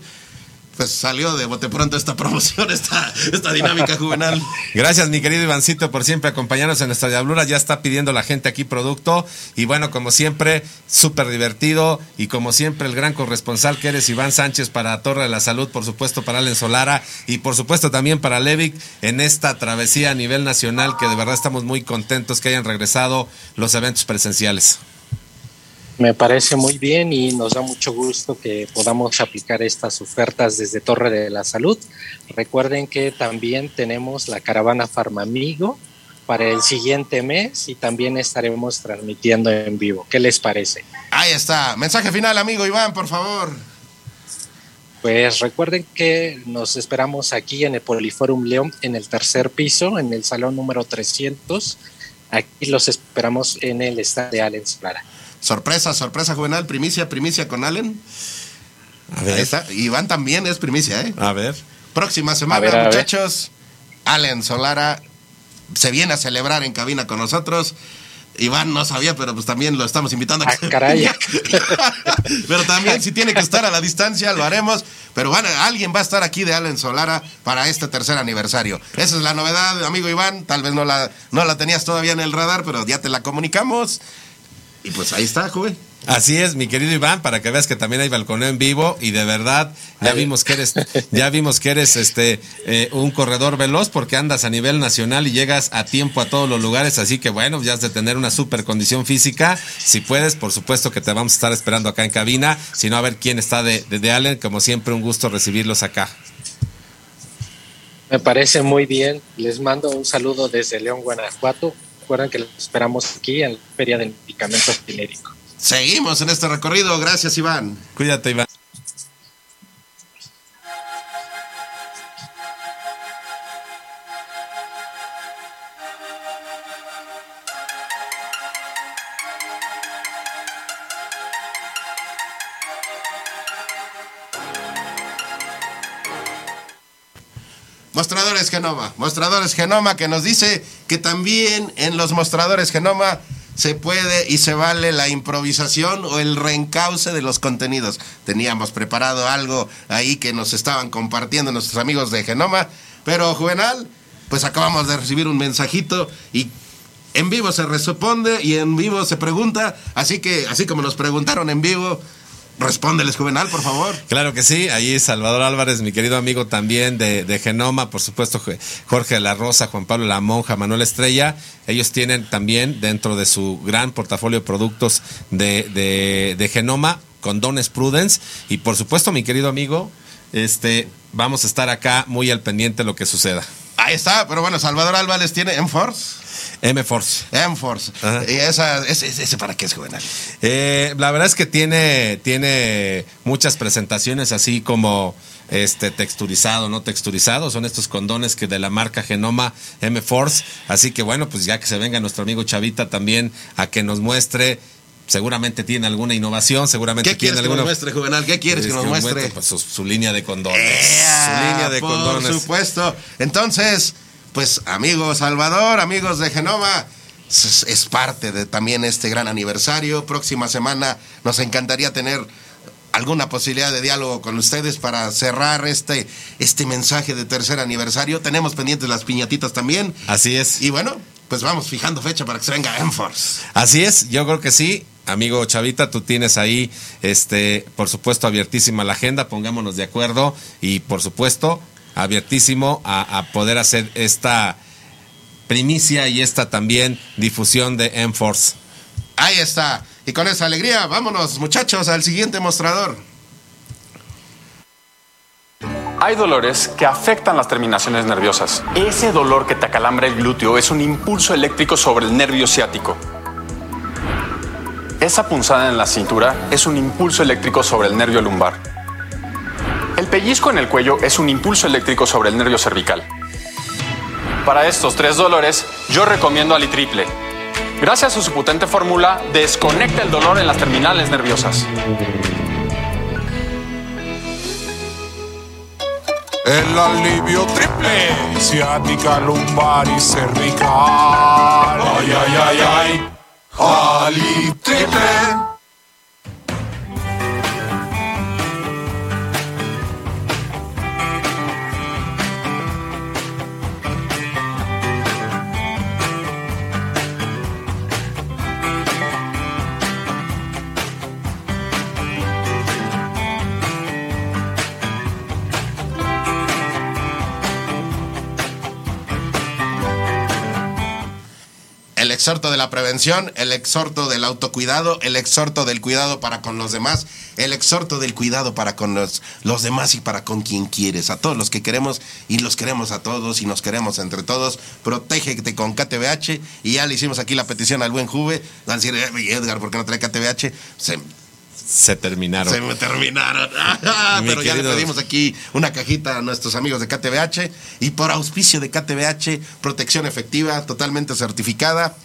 Pues salió de bote pronto esta promoción, esta, esta dinámica juvenil. Gracias, mi querido Ivancito, por siempre acompañarnos en nuestra diablura. Ya está pidiendo la gente aquí producto. Y bueno, como siempre, súper divertido. Y como siempre, el gran corresponsal que eres, Iván Sánchez, para Torre de la Salud, por supuesto, para Allen Solara. Y por supuesto también para Levic en esta travesía a nivel nacional, que de verdad estamos muy contentos que hayan regresado los eventos presenciales. Me parece muy bien y nos da mucho gusto que podamos aplicar estas ofertas desde Torre de la Salud. Recuerden que también tenemos la caravana Farmamigo para el siguiente mes y también estaremos transmitiendo en vivo. ¿Qué les parece? Ahí está. Mensaje final, amigo Iván, por favor. Pues recuerden que nos esperamos aquí en el Poliforum León en el tercer piso, en el salón número 300. Aquí los esperamos en el stand de Allen Clara. Sorpresa, sorpresa juvenil, primicia, primicia con Allen. A Ahí está. Iván también es primicia, ¿eh? A ver. Próxima semana, A ver, a ver. muchachos. Allen Solara se viene a celebrar en cabina con nosotros. Iván no sabía, pero pues también lo estamos invitando a que Ah, caray. pero también si tiene que estar a la distancia, lo haremos. Pero bueno, alguien va a estar aquí de Allen Solara para este tercer aniversario. Esa es la novedad, amigo Iván. Tal vez no la, no la tenías todavía en el radar, pero ya te la comunicamos. Y pues ahí está, joven. Así es, mi querido Iván, para que veas que también hay balconeo en vivo y de verdad ya vimos que eres, ya vimos que eres este eh, un corredor veloz porque andas a nivel nacional y llegas a tiempo a todos los lugares, así que bueno, ya has de tener una super condición física. Si puedes, por supuesto que te vamos a estar esperando acá en cabina, si no a ver quién está de, de, de Allen, como siempre un gusto recibirlos acá. Me parece muy bien. Les mando un saludo desde León, Guanajuato. Recuerden que los esperamos aquí en la Feria del Medicamento Genérico. Seguimos en este recorrido. Gracias, Iván. Cuídate, Iván. Mostradores Genoma, Mostradores Genoma que nos dice que también en los mostradores Genoma se puede y se vale la improvisación o el reencauce de los contenidos. Teníamos preparado algo ahí que nos estaban compartiendo nuestros amigos de Genoma, pero Juvenal, pues acabamos de recibir un mensajito y en vivo se responde y en vivo se pregunta, así que así como nos preguntaron en vivo, respóndeles Juvenal, por favor. Claro que sí, ahí Salvador Álvarez, mi querido amigo también de, de Genoma, por supuesto Jorge de la Rosa, Juan Pablo La Monja, Manuel Estrella, ellos tienen también dentro de su gran portafolio de productos de, de, de Genoma, Condones Prudence, y por supuesto mi querido amigo, este, vamos a estar acá muy al pendiente de lo que suceda. Ahí está, pero bueno, Salvador Álvarez tiene M-Force. M-Force. M-Force. Y esa, ese, ese- para qué es Juvenal. Eh, la verdad es que tiene, tiene muchas presentaciones así como este texturizado, no texturizado. Son estos condones que de la marca Genoma M Force. Así que bueno, pues ya que se venga nuestro amigo Chavita también a que nos muestre. Seguramente tiene alguna innovación, seguramente ¿Qué tiene quieres que alguna. nos muestre, Juvenal? ¿Qué quieres que nos muestre? Pues su, su línea de condones. Su línea de Por condones. supuesto. Entonces, pues amigos Salvador, amigos de Genoma, es, es parte de también este gran aniversario. Próxima semana nos encantaría tener alguna posibilidad de diálogo con ustedes para cerrar este, este mensaje de tercer aniversario. Tenemos pendientes las piñatitas también. Así es. Y bueno, pues vamos fijando fecha para que se venga Enforce. Así es, yo creo que sí. Amigo Chavita, tú tienes ahí, este, por supuesto, abiertísima la agenda, pongámonos de acuerdo y por supuesto, abiertísimo a, a poder hacer esta primicia y esta también difusión de Enforce. Ahí está. Y con esa alegría, vámonos muchachos al siguiente mostrador. Hay dolores que afectan las terminaciones nerviosas. Ese dolor que te acalambra el glúteo es un impulso eléctrico sobre el nervio ciático. Esa punzada en la cintura es un impulso eléctrico sobre el nervio lumbar. El pellizco en el cuello es un impulso eléctrico sobre el nervio cervical. Para estos tres dolores, yo recomiendo Alitriple. Gracias a su potente fórmula, desconecta el dolor en las terminales nerviosas. El alivio triple, ciática, lumbar y cervical. Ay, ay, ay, ay. Ali triple. Exhorto de la prevención, el exhorto del autocuidado, el exhorto del cuidado para con los demás, el exhorto del cuidado para con los, los demás y para con quien quieres. A todos los que queremos y los queremos a todos y nos queremos entre todos. Protégete con KTBH. Y ya le hicimos aquí la petición al buen Juve. Van a decir, "Eh, Edgar, ¿por qué no trae KTBH? Se, Se terminaron. se me terminaron. Mi Pero ya le pedimos aquí una cajita a nuestros amigos de KTBH. Y por auspicio de KTBH, protección efectiva, totalmente certificada.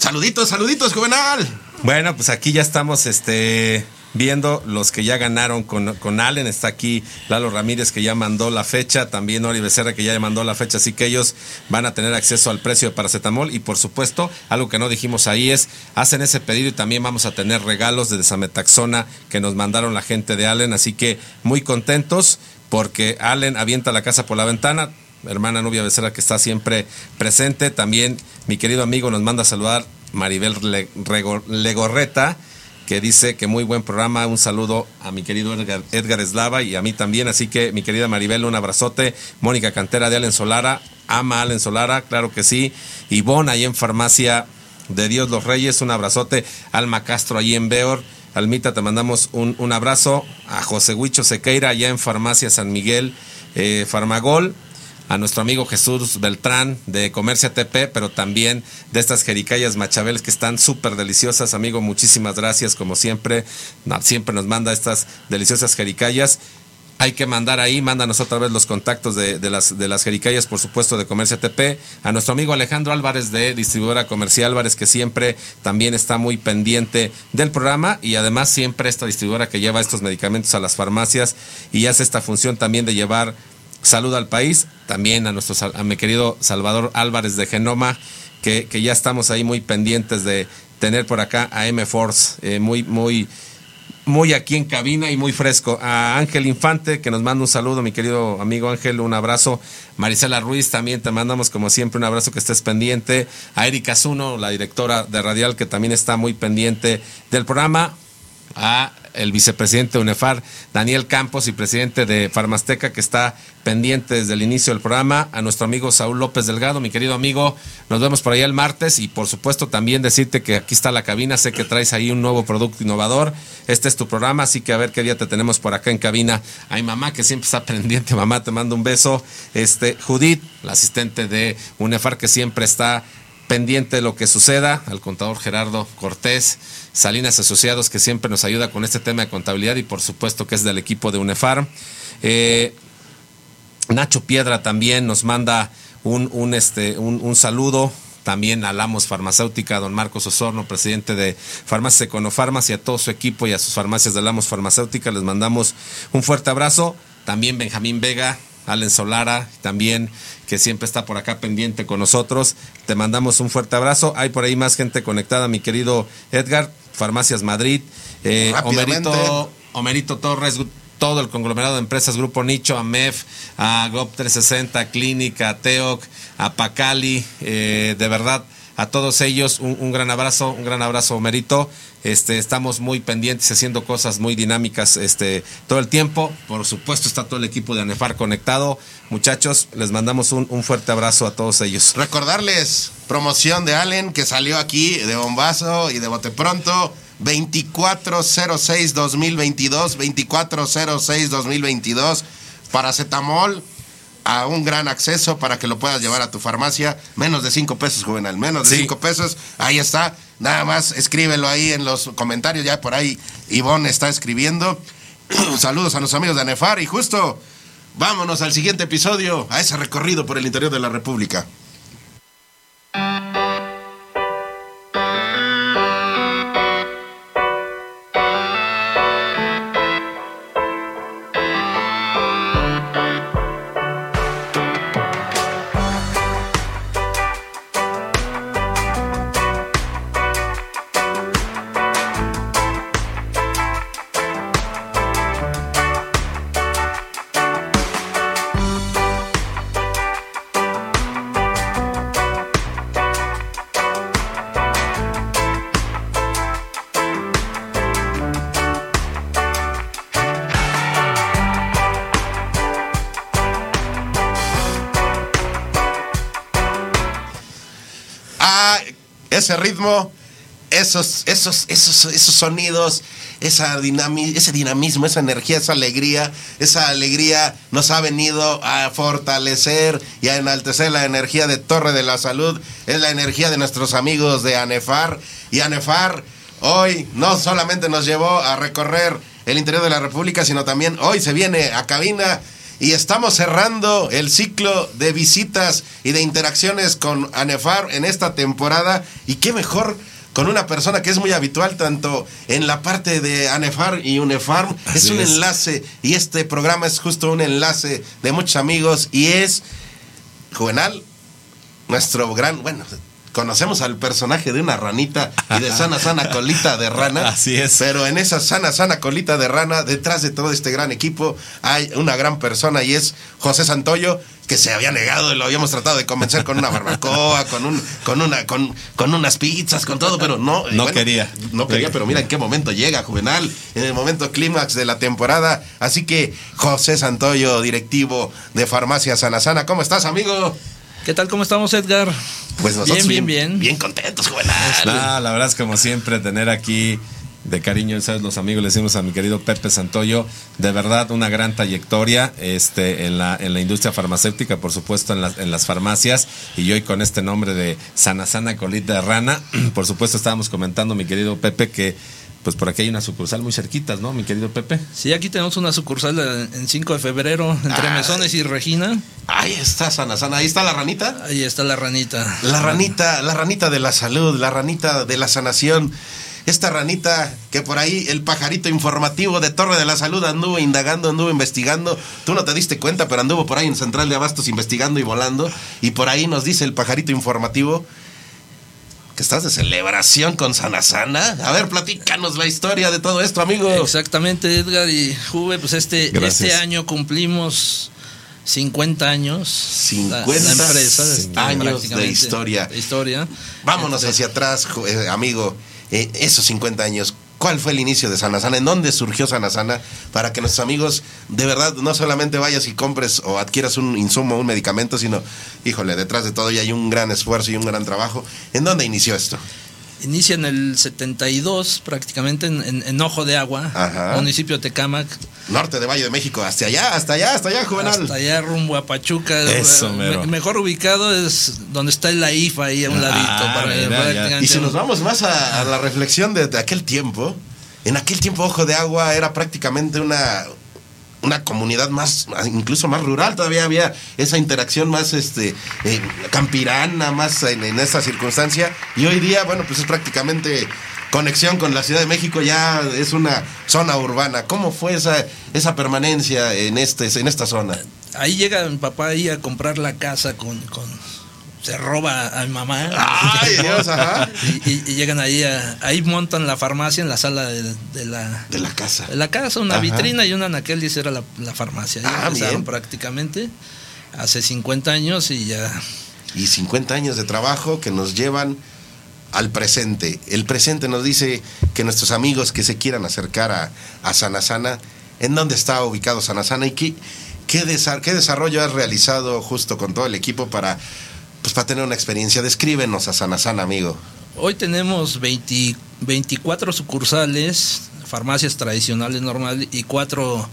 Saluditos, saluditos, Juvenal. Bueno, pues aquí ya estamos este, viendo los que ya ganaron con, con Allen. Está aquí Lalo Ramírez que ya mandó la fecha, también Ori Becerra que ya mandó la fecha, así que ellos van a tener acceso al precio de paracetamol. Y por supuesto, algo que no dijimos ahí es, hacen ese pedido y también vamos a tener regalos de desametaxona que nos mandaron la gente de Allen. Así que muy contentos porque Allen avienta la casa por la ventana hermana Nubia Becerra que está siempre presente. También mi querido amigo nos manda a saludar Maribel Legorreta, que dice que muy buen programa. Un saludo a mi querido Edgar, Edgar Eslava y a mí también. Así que mi querida Maribel, un abrazote. Mónica Cantera de Allen Solara, ama Allen Solara, claro que sí. Ivonne ahí en Farmacia de Dios los Reyes, un abrazote. Alma Castro ahí en Beor. Almita, te mandamos un, un abrazo. A José Huicho Sequeira allá en Farmacia San Miguel, eh, Farmagol a nuestro amigo Jesús Beltrán de Comercia TP, pero también de estas jericayas machabeles que están súper deliciosas. Amigo, muchísimas gracias, como siempre. Siempre nos manda estas deliciosas jericayas. Hay que mandar ahí, mándanos otra vez los contactos de, las, de las jericayas, por supuesto, de Comercia TP. A nuestro amigo Alejandro Álvarez de Distribuidora Comercial Álvarez, que siempre también está muy pendiente del programa y además siempre esta distribuidora que lleva estos medicamentos a las farmacias y hace esta función también de llevar salud al país, también a nuestro a mi querido Salvador Álvarez de Genoma, que, que ya estamos ahí muy pendientes de tener por acá a M Force, eh, muy, muy, muy aquí en cabina y muy fresco. A Ángel Infante, que nos manda un saludo, mi querido amigo Ángel, un abrazo. Marisela Ruiz, también te mandamos como siempre un abrazo que estés pendiente. A Erika Zuno, la directora de Radial, que también está muy pendiente del programa. A el vicepresidente de UNEFAR, Daniel Campos, y presidente de Farmasteca, que está pendiente desde el inicio del programa, a nuestro amigo Saúl López Delgado, mi querido amigo, nos vemos por allá el martes, y por supuesto también decirte que aquí está la cabina, sé que traes ahí un nuevo producto innovador, este es tu programa, así que a ver qué día te tenemos por acá en cabina. Hay mamá que siempre está pendiente, mamá, te mando un beso. Este, Judith, la asistente de UNEFAR, que siempre está pendiente de lo que suceda, al contador Gerardo Cortés, Salinas Asociados, que siempre nos ayuda con este tema de contabilidad y por supuesto que es del equipo de UNEFAR. Eh, Nacho Piedra también nos manda un, un, este, un saludo. También a Lamos Farmacéutica, don Marcos Osorno, presidente de Farmacias Econofarmas y a todo su equipo y a sus farmacias de Lamos Farmacéutica. Les mandamos un fuerte abrazo. También Benjamín Vega, Allen Solara, también que siempre está por acá pendiente con nosotros. Te mandamos un fuerte abrazo. Hay por ahí más gente conectada, mi querido Edgar, Farmacias Madrid, eh. Homerito, Homerito Torres, todo el conglomerado de empresas, Grupo Nicho, a MEF, a GOP 360, Clínica, a Teoc, a Pacali, eh, de verdad, a todos ellos un, gran abrazo, un gran abrazo, Homerito. Este, estamos muy pendientes haciendo cosas muy dinámicas este, todo el tiempo. Por supuesto está todo el equipo de ANEFAR conectado. Muchachos, les mandamos un, un fuerte abrazo a todos ellos. Recordarles, promoción de Allen que salió aquí de bombazo y de bote pronto. 2406-2022, 2406-2022, paracetamol a un gran acceso para que lo puedas llevar a tu farmacia. Menos de 5 pesos, juvenal, menos de Sí. 5 pesos. Ahí está. Nada más escríbelo ahí en los comentarios. Ya por ahí Ivonne está escribiendo. Saludos a los amigos de Anefar y justo vámonos al siguiente episodio, a ese recorrido por el interior de la República. Ese ritmo, esos, esos, esos, esos sonidos, esa dinami- ese dinamismo, esa energía, esa alegría, esa alegría nos ha venido a fortalecer y a enaltecer la energía de Torre de la Salud, es la energía de nuestros amigos de ANEFAR. Y ANEFAR hoy no solamente nos llevó a recorrer el interior de la República, sino también hoy se viene a cabina y estamos cerrando el ciclo de visitas y de interacciones con ANEFAR en esta temporada. Y qué mejor con una persona que es muy habitual tanto en la parte de ANEFAR y UNEFARM. es un es. enlace y este programa es justo un enlace de muchos amigos y es Juvenal, nuestro gran, bueno, conocemos al personaje de una ranita y de sana, sana colita de rana. Así es. Pero en esa sana, sana colita de rana, detrás de todo este gran equipo, hay una gran persona y es José Santoyo, que se había negado y lo habíamos tratado de convencer con una barbacoa, con un, con una, con, con unas pizzas, con todo, pero no. No quería. No quería, pero mira en qué momento llega, Juvenal, en el momento clímax de la temporada. Así que, José Santoyo, directivo de Farmacia Sana Sana, ¿cómo estás, amigo? ¿Qué tal? ¿Cómo estamos, Edgar? Pues nosotros bien, bien, bien. Bien contentos, Juvenal. Ah, la verdad es como siempre tener aquí de cariño, ¿sabes? los amigos le decimos a mi querido Pepe Santoyo, de verdad una gran trayectoria este, en, la, en la industria farmacéutica, por supuesto en las, en las farmacias, y hoy con este nombre de Sana Sana Colita de Rana, por supuesto estábamos comentando, mi querido Pepe, que pues por aquí hay una sucursal muy cerquitas, ¿no, mi querido Pepe? Sí, aquí tenemos una sucursal de- en 5 de febrero entre Ah. Mesones y Regina. Ahí está Sana Sana, ahí está la ranita. Ahí está la ranita. La ranita, la ranita de la salud, la ranita de la sanación. Esta ranita que por ahí el pajarito informativo de Torre de la Salud anduvo indagando, anduvo investigando. Tú no te diste cuenta, pero anduvo por ahí en Central de Abastos investigando y volando. Y por ahí nos dice el pajarito informativo que estás de celebración con Sana Sana. A ver, platícanos la historia de todo esto, amigo. Exactamente, Edgar y Juve, pues este, Gracias. este año cumplimos 50 años. 50 la, la empresa, este, años de historia. de historia. Vámonos Entonces, hacia atrás, eh, amigo. Eh, esos 50 años, ¿cuál fue el inicio de Sana Sana? ¿En dónde surgió Sana Sana? Para que nuestros amigos, de verdad, no solamente vayas y compres o adquieras un insumo, un medicamento, sino, híjole, detrás de todo ya hay un gran esfuerzo y un gran trabajo. ¿En dónde inició esto? Inicia en el 72, prácticamente en, en- en Ojo de Agua, Ajá. municipio de Tecámac. Norte de Valle de México, hasta allá, hasta allá, hasta allá, Juvenal. Hasta allá rumbo a Pachuca. Eso, Me- mejor ubicado es donde está el IFA ahí a un ladito. Ah, para- mira, Y si nos vamos más a, a la reflexión de, de aquel tiempo, en aquel tiempo Ojo de Agua era prácticamente una, una comunidad más, incluso más rural, todavía había esa interacción más este eh, campirana, más en, en esta circunstancia, y hoy día, bueno, pues es prácticamente conexión con la Ciudad de México, ya es una zona urbana. ¿Cómo fue esa, esa permanencia en, este, en esta zona? ahí llega mi papá ahí a comprar la casa con, con se roba a mi mamá. Ay, Dios, ajá. Y, y- y llegan ahí, a- ahí montan la farmacia en la sala de, de la, De la casa. de la casa, una Ajá. vitrina y una anaquel, dice era la, la farmacia. Ah, empezaron bien. prácticamente hace 50 años y ya. Y 50 años de trabajo que nos llevan al presente. El presente nos dice que nuestros amigos que se quieran acercar a, a Sanasana, ¿en dónde está ubicado Sanasana y qué, qué, desa- qué desarrollo has realizado justo con todo el equipo para, pues, para tener una experiencia? Descríbenos a Sanasana, amigo. Hoy tenemos 20 24 sucursales, farmacias tradicionales normales y cuatro,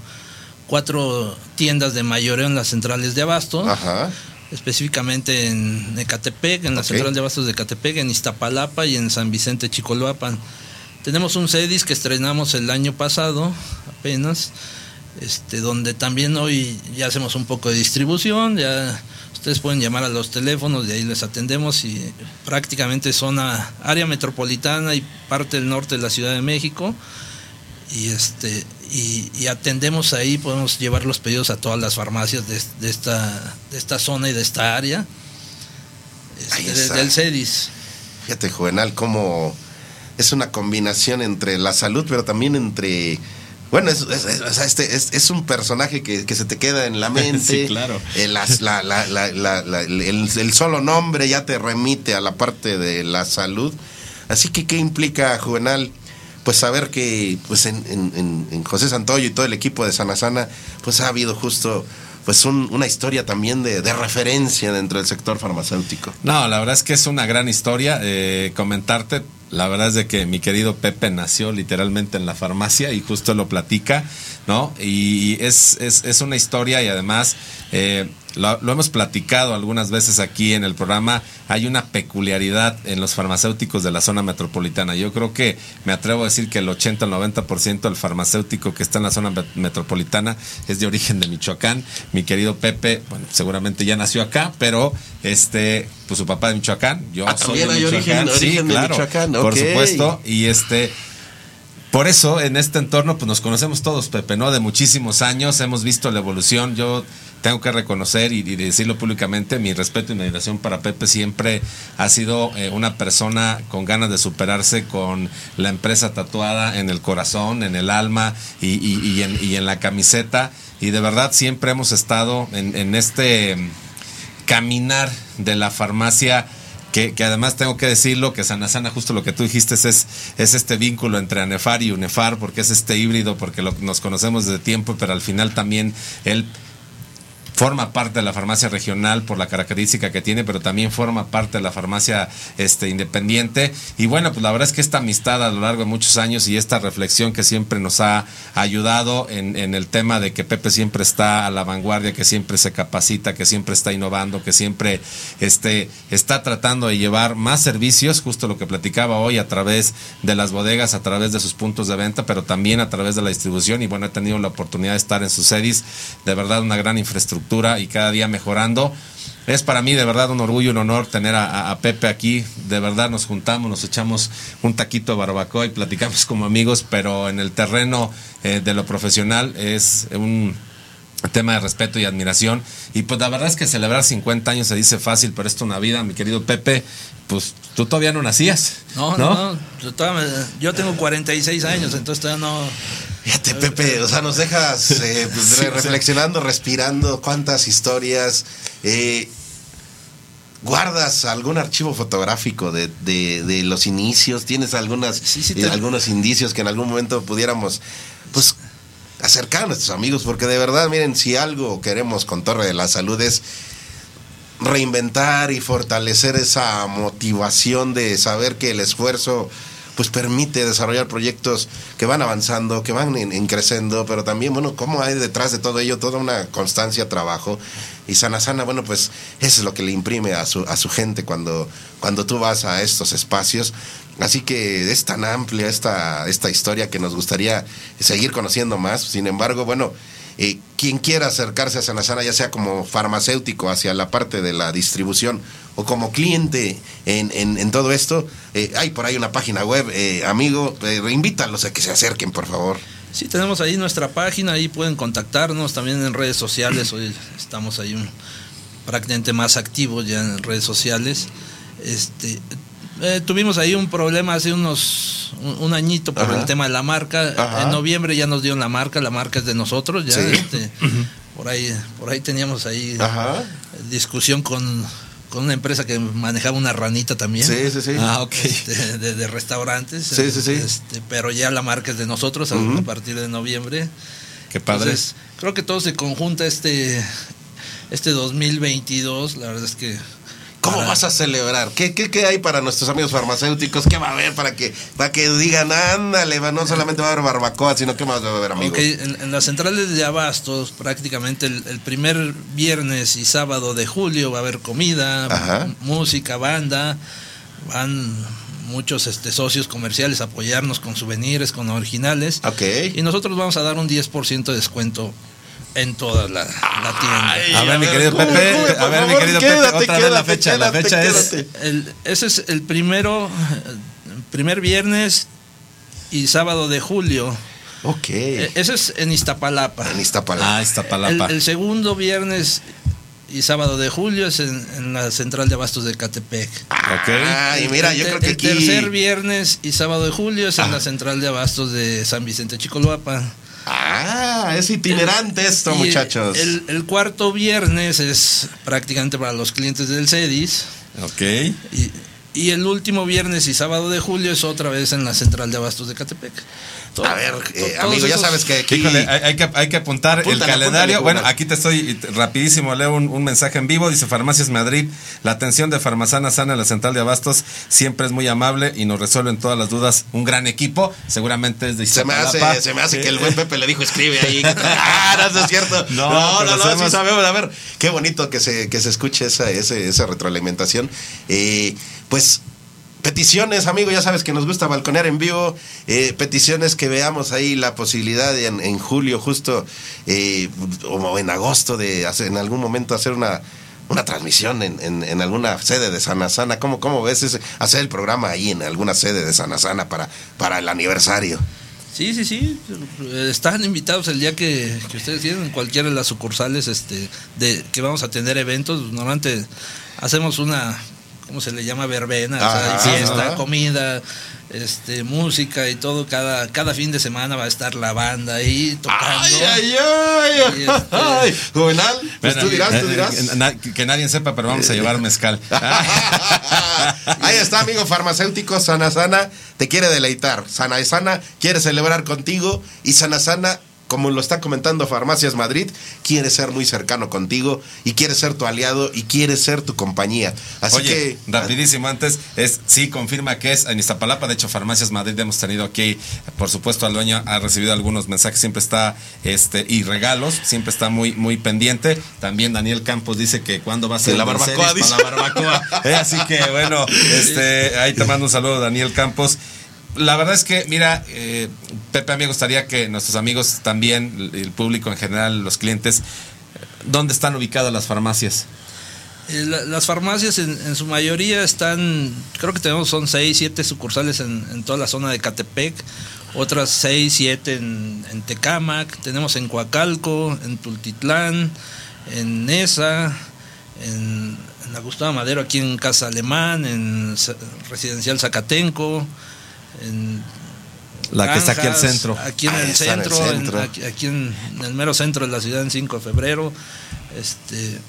cuatro tiendas de mayoreo en las centrales de abasto. Ajá. específicamente en Ecatepec, en la central de abastos de Ecatepec, en Iztapalapa y en San Vicente Chicoloapan. Tenemos un CEDIS que estrenamos el año pasado, apenas, este, donde también hoy ya hacemos un poco de distribución, ya ustedes pueden llamar a los teléfonos, de ahí les atendemos y prácticamente zona, área metropolitana y parte del norte de la Ciudad de México. Y este y, y atendemos ahí podemos llevar los pedidos a todas las farmacias de, de esta de esta zona y de esta área este, desde el CEDIS Fíjate, Juvenal, cómo es una combinación entre la salud, pero también entre... Bueno, es, es- es- o sea, este, es, es un personaje que, que se te queda en la mente. Sí, claro. Eh, las- la- la- la- la- la- el, el solo nombre ya te remite a la parte de la salud. Así que, ¿qué implica, Juvenal? Pues saber que pues en, en- en- en José Santoyo y todo el equipo de Sana Sana, pues ha habido justo pues un- una historia también de, de referencia dentro del sector farmacéutico. No, la verdad es que es una gran historia. eh, comentarte, la verdad es de que mi querido Pepe nació literalmente en la farmacia y justo lo platica, ¿no? Y es, es, es una historia y además eh, lo, lo hemos platicado algunas veces aquí en el programa. Hay una peculiaridad en los farmacéuticos de la zona metropolitana. Yo creo que me atrevo a decir que el 80 al 90% del farmacéutico que está en la zona met- metropolitana es de origen de Michoacán. Mi querido Pepe, bueno, seguramente ya nació acá, pero este, pues su papá de Michoacán, yo Ah, soy también de hay origen- Michoacán, sí, origen de claro, Michoacán, por ok. supuesto, y este por eso en este entorno pues nos conocemos todos, Pepe, ¿no? De muchísimos años, hemos visto la evolución. Yo tengo que reconocer y, decirlo públicamente, mi respeto y mi admiración para Pepe siempre ha sido eh, una persona con ganas de superarse, con la empresa tatuada en el corazón, en el alma y, y- en, y en la camiseta. Y de verdad siempre hemos estado en, en este caminar de la farmacia que, además tengo que decirlo, que Sana Sana, justo lo que tú dijiste, es, es este vínculo entre ANEFAR y UNEFAR, porque es este híbrido, porque lo- nos conocemos desde tiempo, pero al final también él forma parte de la farmacia regional por la característica que tiene, pero también forma parte de la farmacia este, independiente. Y bueno, pues la verdad es que esta amistad a lo largo de muchos años y esta reflexión que siempre nos ha ayudado en, el tema de que Pepe siempre está a la vanguardia, que siempre se capacita, que siempre está innovando, que siempre este, está tratando de llevar más servicios, justo lo que platicaba hoy a través de las bodegas, a través de sus puntos de venta, pero también a través de la distribución. Y bueno, he tenido la oportunidad de estar en sus sedis, de verdad una gran infraestructura y cada día mejorando. Es para mí de verdad un orgullo, un honor tener a, a- Pepe aquí. De verdad nos juntamos, nos echamos un taquito de barbacoa y platicamos como amigos, pero en el terreno eh, de lo profesional es un tema de respeto y admiración. Y pues la verdad es que celebrar 50 años se dice fácil, pero esto es una vida, mi querido Pepe. Pues tú todavía no nacías. no no, no, yo, todavía yo tengo 46 años entonces todavía no Fíjate, Pepe, o sea, nos dejas eh, pues, Sí, reflexionando, respirando, cuántas historias. eh, ¿Guardas algún archivo fotográfico de, de- de los inicios? ¿Tienes algunas, Sí, sí, eh, algunos indicios que en algún momento pudiéramos, pues, acercar a nuestros amigos? Porque de verdad, miren, si algo queremos con Torre de la Salud es reinventar y fortalecer esa motivación de saber que el esfuerzo pues permite desarrollar proyectos que van avanzando, que van en, en creciendo, pero también, bueno, cómo hay detrás de todo ello toda una constancia, trabajo. Y Sana bueno, pues eso es lo que le imprime a su, a su gente cuando, cuando tú vas a estos espacios. Así que es tan amplia esta, esta historia que nos gustaría seguir conociendo más. Sin embargo, bueno, eh, quien quiera acercarse a Sana, ya sea como farmacéutico hacia la parte de la distribución o como cliente en, en- en todo esto, eh, hay por ahí una página web, eh, amigo, eh, invítalos a que se acerquen, por favor. Sí, tenemos ahí nuestra página, ahí pueden contactarnos también en redes sociales. Hoy estamos ahí un, prácticamente más activos ya en redes sociales. Este, eh, tuvimos ahí un problema hace unos un, un añito por Ajá. el tema de la marca. Ajá. En noviembre ya nos dieron la marca, la marca es de nosotros. Ya Sí. este, por ahí por ahí teníamos ahí Ajá. discusión con, con una empresa que manejaba una ranita también. Sí, sí, sí. Ah, ok. Este, de, de restaurantes. Sí, sí, sí. Este, pero ya la marca es de nosotros a- partir de noviembre. Qué padre. Entonces, creo que todo se conjunta este, este 2022. La verdad es que. ¿Cómo para- vas a celebrar? ¿Qué, qué, qué hay para nuestros amigos farmacéuticos? ¿Qué va a haber para que, para que digan, ándale, no solamente va a haber barbacoa, sino que más va a haber, amigos? Ok, en, en las centrales de abastos, prácticamente el, el primer viernes y sábado de julio va a haber comida, Ajá. música, banda, van muchos este, socios comerciales a apoyarnos con souvenirs, con originales. Ok. Y nosotros vamos a dar un 10% de descuento en toda la, la tienda. Ay, A ver, mi querido Pepe, a ver, mi querido quédate, Pepe, otra vez la quédate, fecha. La quédate, fecha es quédate. El- ese es el primero, primer viernes y sábado de julio. Ok. Eh, Ese es en Iztapalapa. En Iztapalapa. Ah, El, Iztapalapa. el segundo viernes y sábado de julio es en, en la central de abastos de Catepec. Ah, y mira, El yo te- creo que el aquí... tercer viernes y sábado de julio es en Ah. la central de abastos de San Vicente Chicoloapan. Ah, es itinerante esto, muchachos. El, el cuarto viernes es prácticamente para los clientes del CEDIS. Ok. Y, y el último viernes y sábado de julio es otra vez en la central de abastos de Catepec. A ver, eh, amigo, ya sabes que aquí... Híjole, hay, hay que, hay que apuntar Apúntale, el calendario. apúntale, bueno, aquí te estoy rapidísimo, leo un, un mensaje en vivo. Dice Farmacias Madrid, la atención de Farmazana Sana en la central de abastos siempre es muy amable y nos resuelven todas las dudas. Un gran equipo, seguramente es de Se me hace, se me hace que el buen Pepe le dijo, escribe ahí. ah, no, eso es cierto. No, No, no, no, sí sabemos. A ver, qué bonito que se, que se escuche esa, ese- esa retroalimentación. Eh, pues, peticiones, amigo, ya sabes que nos gusta balconear en vivo. Eh, peticiones que veamos ahí la posibilidad en, julio, justo, eh, o en agosto, de hacer, en algún momento hacer una una transmisión en, en, alguna sede de Sana Sana. ¿Cómo, cómo ves hacer el programa ahí en alguna sede de Sana Sana para, para el aniversario? Sí, sí, sí. Eh, Están invitados el día que, ustedes quieran, en cualquiera de las sucursales este, de que vamos a tener eventos. Normalmente hacemos una, ¿cómo se le llama? Verbena, o sea, hay fiesta, ajá. comida, este, música y todo. Cada, cada fin de semana va a estar la banda ahí tocando. ¡Ay, ay, ay! Este- ay. Juvenal, pues Bueno, tú dirás, tú eh, dirás. eh, na- que nadie sepa, pero vamos a llevar mezcal. Ahí está, amigo farmacéutico, Sana Sana te quiere deleitar. Sana Sana quiere celebrar contigo y Sana Sana, como lo está comentando Farmacias Madrid, quiere ser muy cercano contigo y quiere ser tu aliado y quiere ser tu compañía. Así Oye, que rapidísimo antes, es sí, confirma que es en Iztapalapa, de hecho Farmacias Madrid hemos tenido aquí, por supuesto al dueño ha recibido algunos mensajes, siempre está, este, y regalos, siempre está muy, muy pendiente. También Daniel Campos dice que cuando va a ser barbacoa, dice. para la barbacoa. Eh, así que bueno, este, ahí te mando un saludo Daniel Campos. La verdad es que, mira, eh, Pepe, a mí me gustaría que nuestros amigos también, el público en general, los clientes, ¿dónde están ubicadas las farmacias? Eh, la- las farmacias en, su mayoría están, creo que tenemos son 6, 7 sucursales en, en toda la zona de Catepec, otras 6, 7 en, en Tecámac, tenemos en Coacalco, en Tultitlán, en Nesa, en, la Gustavo Madero aquí en Casa Alemán, en Residencial Zacatenco, en La que está aquí al centro. Aquí en el centro, en- aquí, aquí en, en el mero centro de la ciudad, en 5 de febrero. Este,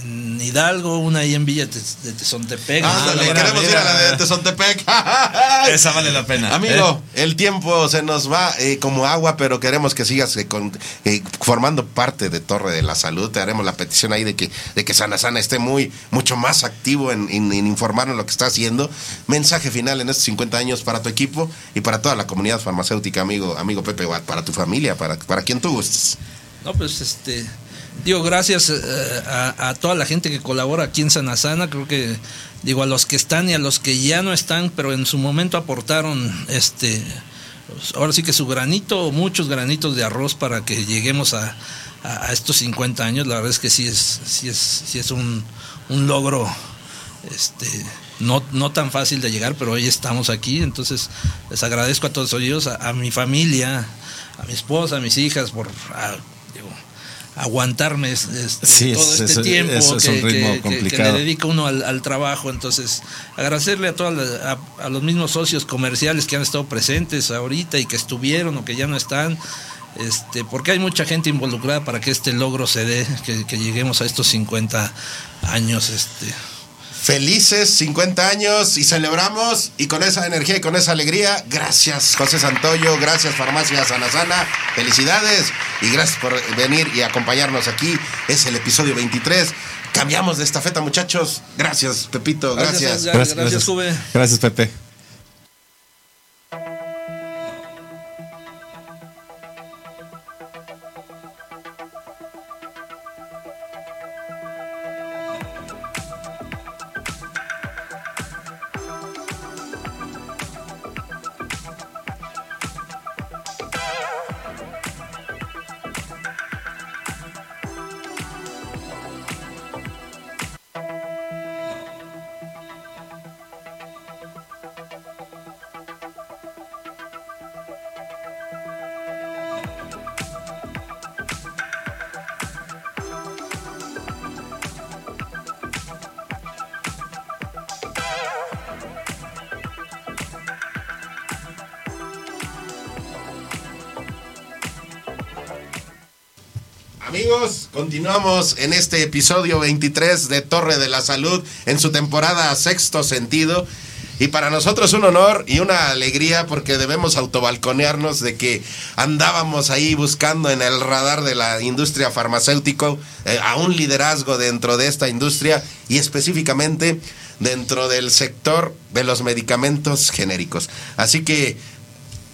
en Hidalgo, una ahí en Villa Te- de Tezontepec. Mira, queremos ir a la de Tezontepec. Esa vale la pena. Amigo, el tiempo se nos va eh, como agua, pero queremos que sigas eh, con- eh, formando parte de Torre de la Salud. Te haremos la petición ahí de que, de que Sana Sana esté muy, mucho más activo en, en- en informarnos lo que está haciendo. Mensaje final en estos 50 años para tu equipo y para toda la comunidad farmacéutica, amigo, amigo Pepe Watt, para tu familia, para, para quien tú gustes. No, pues este. Digo, gracias eh, a, toda la gente que colabora aquí en Sanasana. Creo que, digo, a los que están y a los que ya no están, pero en su momento aportaron este. pues, ahora sí que su granito, muchos granitos de arroz para que lleguemos a, a- estos 50 años. La verdad es que sí es, sí es, sí es un, un logro este, no, no tan fácil de llegar, pero hoy estamos aquí, entonces les agradezco a todos ellos, a, a mi familia, a mi esposa, a mis hijas, por digo, aguantarme es- este, Sí, todo es- este es- tiempo eso es un que, ritmo que- que- que complicado. le dedica uno al, al trabajo, entonces agradecerle a, todas las- a, a los mismos socios comerciales que han estado presentes ahorita y que estuvieron o que ya no están. Este, porque hay mucha gente involucrada para que este logro se dé, que, que lleguemos a estos 50 años. Este, Felices 50 años y celebramos y con esa energía y con esa alegría, gracias José Santoyo, gracias Farmacia Sana Sana, felicidades y gracias por venir y acompañarnos aquí. Es el episodio 23. Cambiamos de estafeta muchachos. Gracias Pepito, gracias. Gracias, gracias, Juve. Gracias, Pepe. Continuamos en este episodio 23 de Torre de la Salud en su temporada Sexto Sentido. Y para nosotros un honor y una alegría porque debemos autobalconearnos de que andábamos ahí buscando en el radar de la industria farmacéutico eh, a un liderazgo dentro de esta industria y específicamente dentro del sector de los medicamentos genéricos. Así que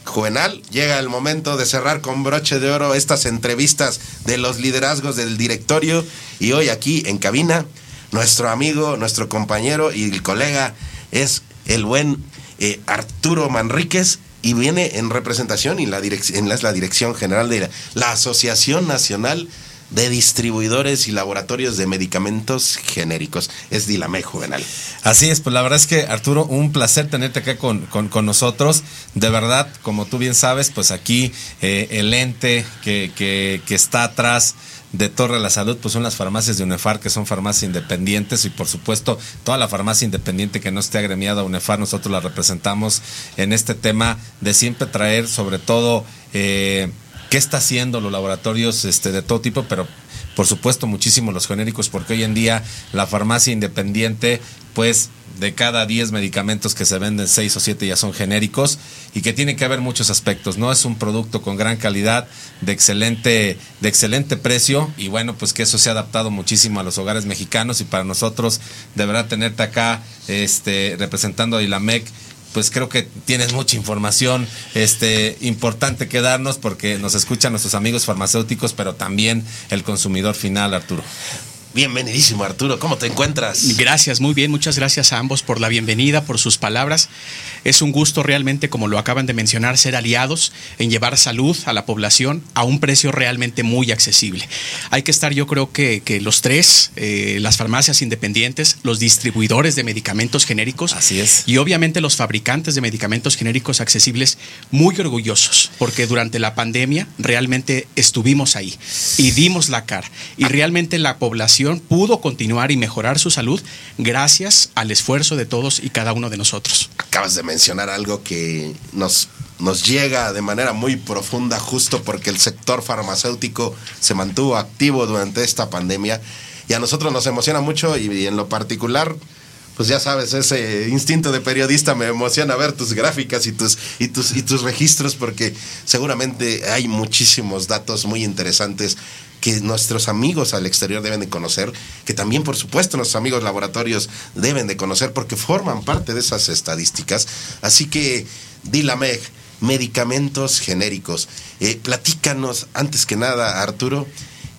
Juvenal, llega el momento de cerrar con broche de oro estas entrevistas de los liderazgos del directorio. Y hoy aquí en cabina nuestro amigo, nuestro compañero y colega es el buen eh, Arturo Manríquez y viene en representación y la en la, es la dirección general de la Asociación Nacional de Distribuidores y Laboratorios de Medicamentos Genéricos. Es Dilame Juvenal. Así es, pues la verdad es que Arturo, un placer tenerte acá con, con- con nosotros. De verdad, como tú bien sabes, pues aquí eh, el ente que, que- que está atrás de Torre de la Salud, pues son las farmacias de UNEFAR, que son farmacias independientes y por supuesto toda la farmacia independiente que no esté agremiada a UNEFAR, nosotros la representamos en este tema de siempre traer sobre todo... eh, qué está haciendo los laboratorios este, de todo tipo, pero por supuesto muchísimo los genéricos, porque hoy en día la farmacia independiente, pues de cada 10 medicamentos que se venden, 6 o 7 ya son genéricos y que tiene que haber muchos aspectos. No es un producto con gran calidad, de excelente, de excelente precio y bueno, pues que eso se ha adaptado muchísimo a los hogares mexicanos y para nosotros de verdad tenerte acá este, representando a Ilamec pues creo que tienes mucha información este, importante que darnos porque nos escuchan nuestros amigos farmacéuticos, pero también el consumidor final, Arturo. Bienvenidísimo Arturo, ¿cómo te encuentras? Gracias, muy bien, muchas gracias a ambos por la bienvenida, por sus palabras. Es un gusto realmente, como lo acaban de mencionar, ser aliados en llevar salud a la población a un precio realmente muy accesible. Hay que estar, yo creo que, que los tres, eh, las farmacias independientes, los distribuidores de medicamentos genéricos Así es. y obviamente los fabricantes de medicamentos genéricos accesibles, muy orgullosos, porque durante la pandemia realmente estuvimos ahí y dimos la cara. Y realmente la población pudo continuar y mejorar su salud gracias al esfuerzo de todos y cada uno de nosotros. Acabas de mencionar algo que nos, nos llega de manera muy profunda justo porque el sector farmacéutico se mantuvo activo durante esta pandemia y a nosotros nos emociona mucho y, y en lo particular pues ya sabes, ese instinto de periodista me emociona ver tus gráficas y tus, y tus, y tus registros porque seguramente hay muchísimos datos muy interesantes que nuestros amigos al exterior deben de conocer, que también por supuesto nuestros amigos laboratorios deben de conocer porque forman parte de esas estadísticas. Así que, Dilameg, medicamentos genéricos. Eh, platícanos, antes que nada, Arturo,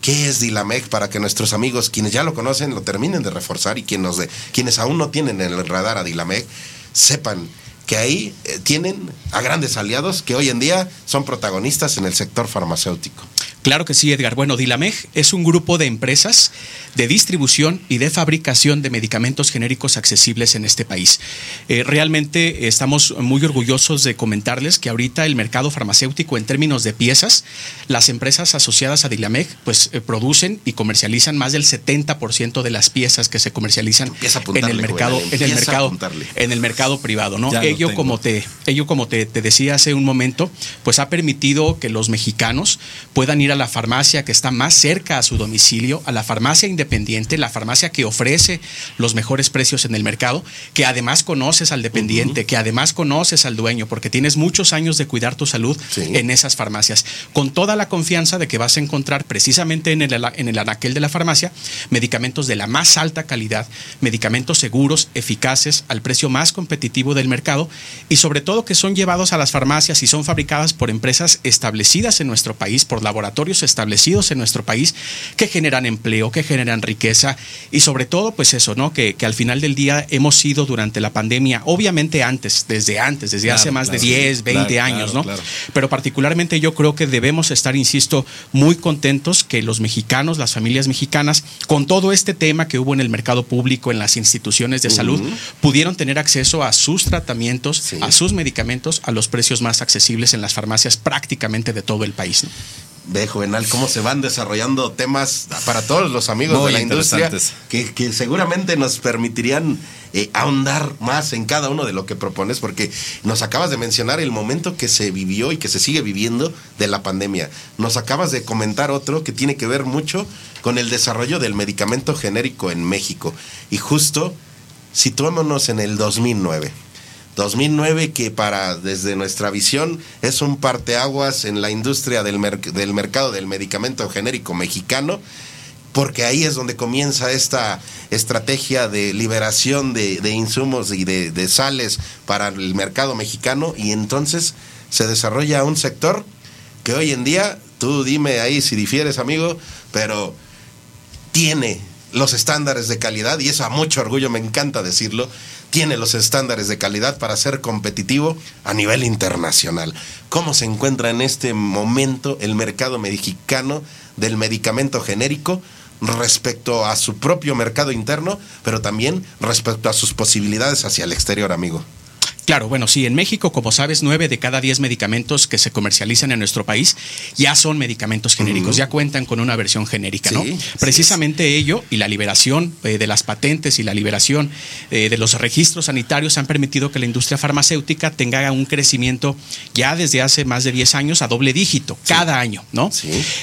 ¿Qué es Dilamec para que nuestros amigos, quienes ya lo conocen, lo terminen de reforzar y quienes, de, quienes aún no tienen en el radar a Dilamec, sepan que ahí eh, tienen a grandes aliados que hoy en día son protagonistas en el sector farmacéutico? Claro que sí, Edgar. Bueno, Dilameg es un grupo de empresas de distribución y de fabricación de medicamentos genéricos accesibles en este país. Eh, realmente estamos muy orgullosos de comentarles que ahorita el mercado farmacéutico en términos de piezas, las empresas asociadas a Dilameg pues eh, producen y comercializan más del 70% de las piezas que se comercializan en el mercado en el mercado en el mercado privado, ¿no? Ello como te ello como te, te decía hace un momento, pues ha permitido que los mexicanos puedan ir a la farmacia que está más cerca a su domicilio, a la farmacia independiente, la farmacia que ofrece los mejores precios en el mercado, que además conoces al dependiente, que además conoces al dueño, porque tienes muchos años de cuidar tu salud en esas farmacias, con toda la confianza de que vas a encontrar precisamente en el, en el anaquel de la farmacia medicamentos de la más alta calidad, medicamentos seguros, eficaces, al precio más competitivo del mercado y sobre todo que son llevados a las farmacias y son fabricadas por empresas establecidas en nuestro país, por laboratorios establecidos en nuestro país que generan empleo, que generan riqueza y sobre todo pues eso, ¿no? Que, que al final del día hemos sido durante la pandemia, obviamente antes, desde antes, desde hace más de 10, 20 años, ¿no? Pero particularmente yo creo que debemos estar, insisto, muy contentos que los mexicanos, las familias mexicanas, con todo este tema que hubo en el mercado público, en las instituciones de salud, pudieron tener acceso a sus tratamientos, a sus medicamentos, a los precios más accesibles en las farmacias prácticamente de todo el país. ¿no? Ve, Juvenal, cómo se van desarrollando temas para todos los amigos Muy de la industria que, que seguramente nos permitirían eh, ahondar más en cada uno de lo que propones, porque nos acabas de mencionar el momento que se vivió y que se sigue viviendo de la pandemia. Nos acabas de comentar otro que tiene que ver mucho con el desarrollo del medicamento genérico en México. Y justo situémonos en el 2009. 2009 que para desde nuestra visión es un parteaguas en la industria del, del mercado del medicamento genérico mexicano porque ahí es donde comienza esta estrategia de liberación de, de insumos y de, de sales para el mercado mexicano y entonces se desarrolla un sector que hoy en día, tú dime ahí si difieres amigo, pero tiene los estándares de calidad, y eso a mucho orgullo me encanta decirlo, tiene los estándares de calidad para ser competitivo a nivel internacional. ¿Cómo se encuentra en este momento el mercado mexicano del medicamento genérico respecto a su propio mercado interno, pero también respecto a sus posibilidades hacia el exterior, amigo? Claro, bueno, sí, en México, como sabes, nueve de cada diez medicamentos que se comercializan en nuestro país ya son medicamentos genéricos, ya cuentan con una versión genérica, ¿no? Sí, Precisamente ello y la liberación eh, de las patentes y la liberación eh, de los registros sanitarios han permitido que la industria farmacéutica tenga un crecimiento ya desde hace más de 10 años a doble dígito, cada año, ¿no?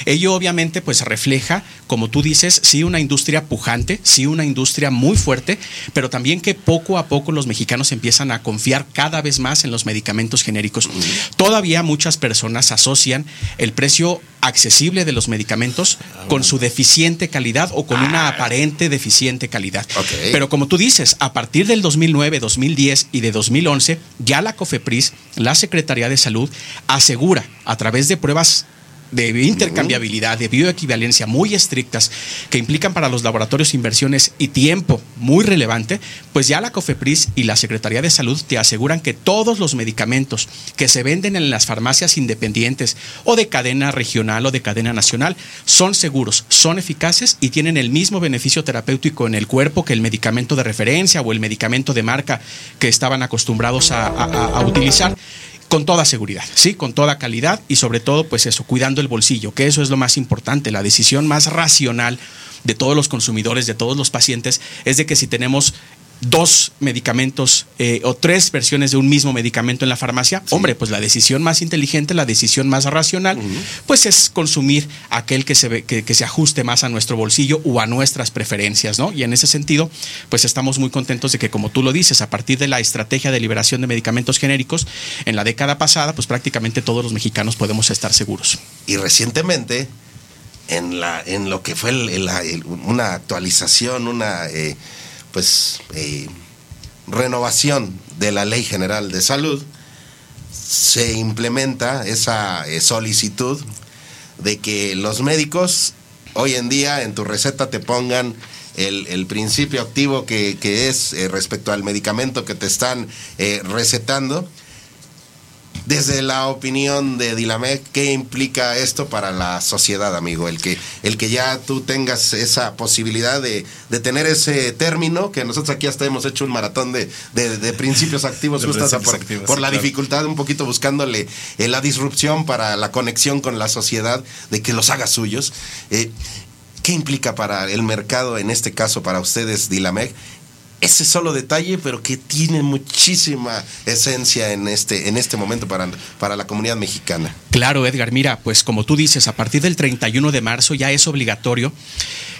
Ello obviamente pues refleja, como tú dices, sí una industria pujante, sí una industria muy fuerte, pero también que poco a poco los mexicanos empiezan a confiar cada vez más en los medicamentos genéricos. Todavía muchas personas asocian el precio accesible de los medicamentos con su deficiente calidad o con una aparente deficiente calidad. Pero como tú dices, a partir del 2009, 2010 y de 2011, ya la COFEPRIS, la Secretaría de Salud, asegura a través de pruebas de intercambiabilidad, de bioequivalencia muy estrictas que implican para los laboratorios inversiones y tiempo muy relevante, pues ya la COFEPRIS y la Secretaría de Salud te aseguran que todos los medicamentos que se venden en las farmacias independientes o de cadena regional o de cadena nacional son seguros, son eficaces y tienen el mismo beneficio terapéutico en el cuerpo que el medicamento de referencia o el medicamento de marca que estaban acostumbrados a, a- a utilizar con toda seguridad, sí, con toda calidad y sobre todo, pues eso, cuidando el bolsillo, que eso es lo más importante. La decisión más racional de todos los consumidores, de todos los pacientes, es de que si tenemos dos medicamentos eh, o tres versiones de un mismo medicamento en la farmacia, hombre, pues la decisión más inteligente, la decisión más racional, pues es consumir aquel que se, ve- que, que se ajuste más a nuestro bolsillo o a nuestras preferencias, ¿no? Y en ese sentido, pues estamos muy contentos de que, como tú lo dices, a partir de la estrategia de liberación de medicamentos genéricos, en la década pasada, pues prácticamente todos los mexicanos podemos estar seguros. Y recientemente, en, la, en lo que fue el- el- la- el- una actualización, una eh, pues eh, renovación de la Ley General de Salud, se implementa esa eh, solicitud de que los médicos hoy en día en tu receta te pongan el, principio activo que, que es eh, respecto al medicamento que te están eh, recetando desde la opinión de Dilamec, ¿qué implica esto para la sociedad, amigo? El que, el que ya tú tengas esa posibilidad de, de tener ese término, que nosotros aquí hasta hemos hecho un maratón de, de- de principios activos, justo hasta por, activos, por la claro. dificultad, un poquito buscándole eh, la disrupción para la conexión con la sociedad, de que los haga suyos. Eh, ¿Qué implica para el mercado, en este caso para ustedes, Dilamec? Ese solo detalle, pero que tiene muchísima esencia en este, en este momento para, para la comunidad mexicana. Claro, Edgar, mira, pues como tú dices, a partir del 31 de marzo ya es obligatorio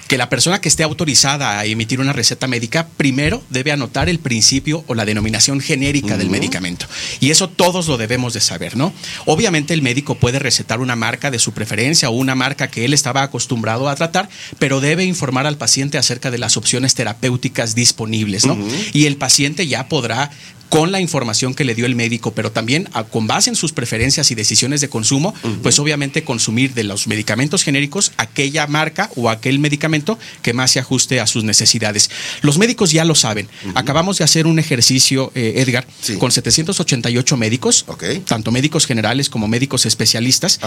que la persona que esté autorizada a emitir una receta médica primero debe anotar el principio o la denominación genérica del medicamento. Y eso todos lo debemos de saber, ¿no? Obviamente el médico puede recetar una marca de su preferencia o una marca que él estaba acostumbrado a tratar, pero debe informar al paciente acerca de las opciones terapéuticas disponibles, ¿no? Y el paciente ya podrá con la información que le dio el médico, pero también a- con base en sus preferencias y decisiones de consumo, pues obviamente consumir de los medicamentos genéricos aquella marca o aquel medicamento que más se ajuste a sus necesidades. Los médicos ya lo saben. Acabamos de hacer un ejercicio, eh, Edgar, con 788 médicos, tanto médicos generales como médicos especialistas,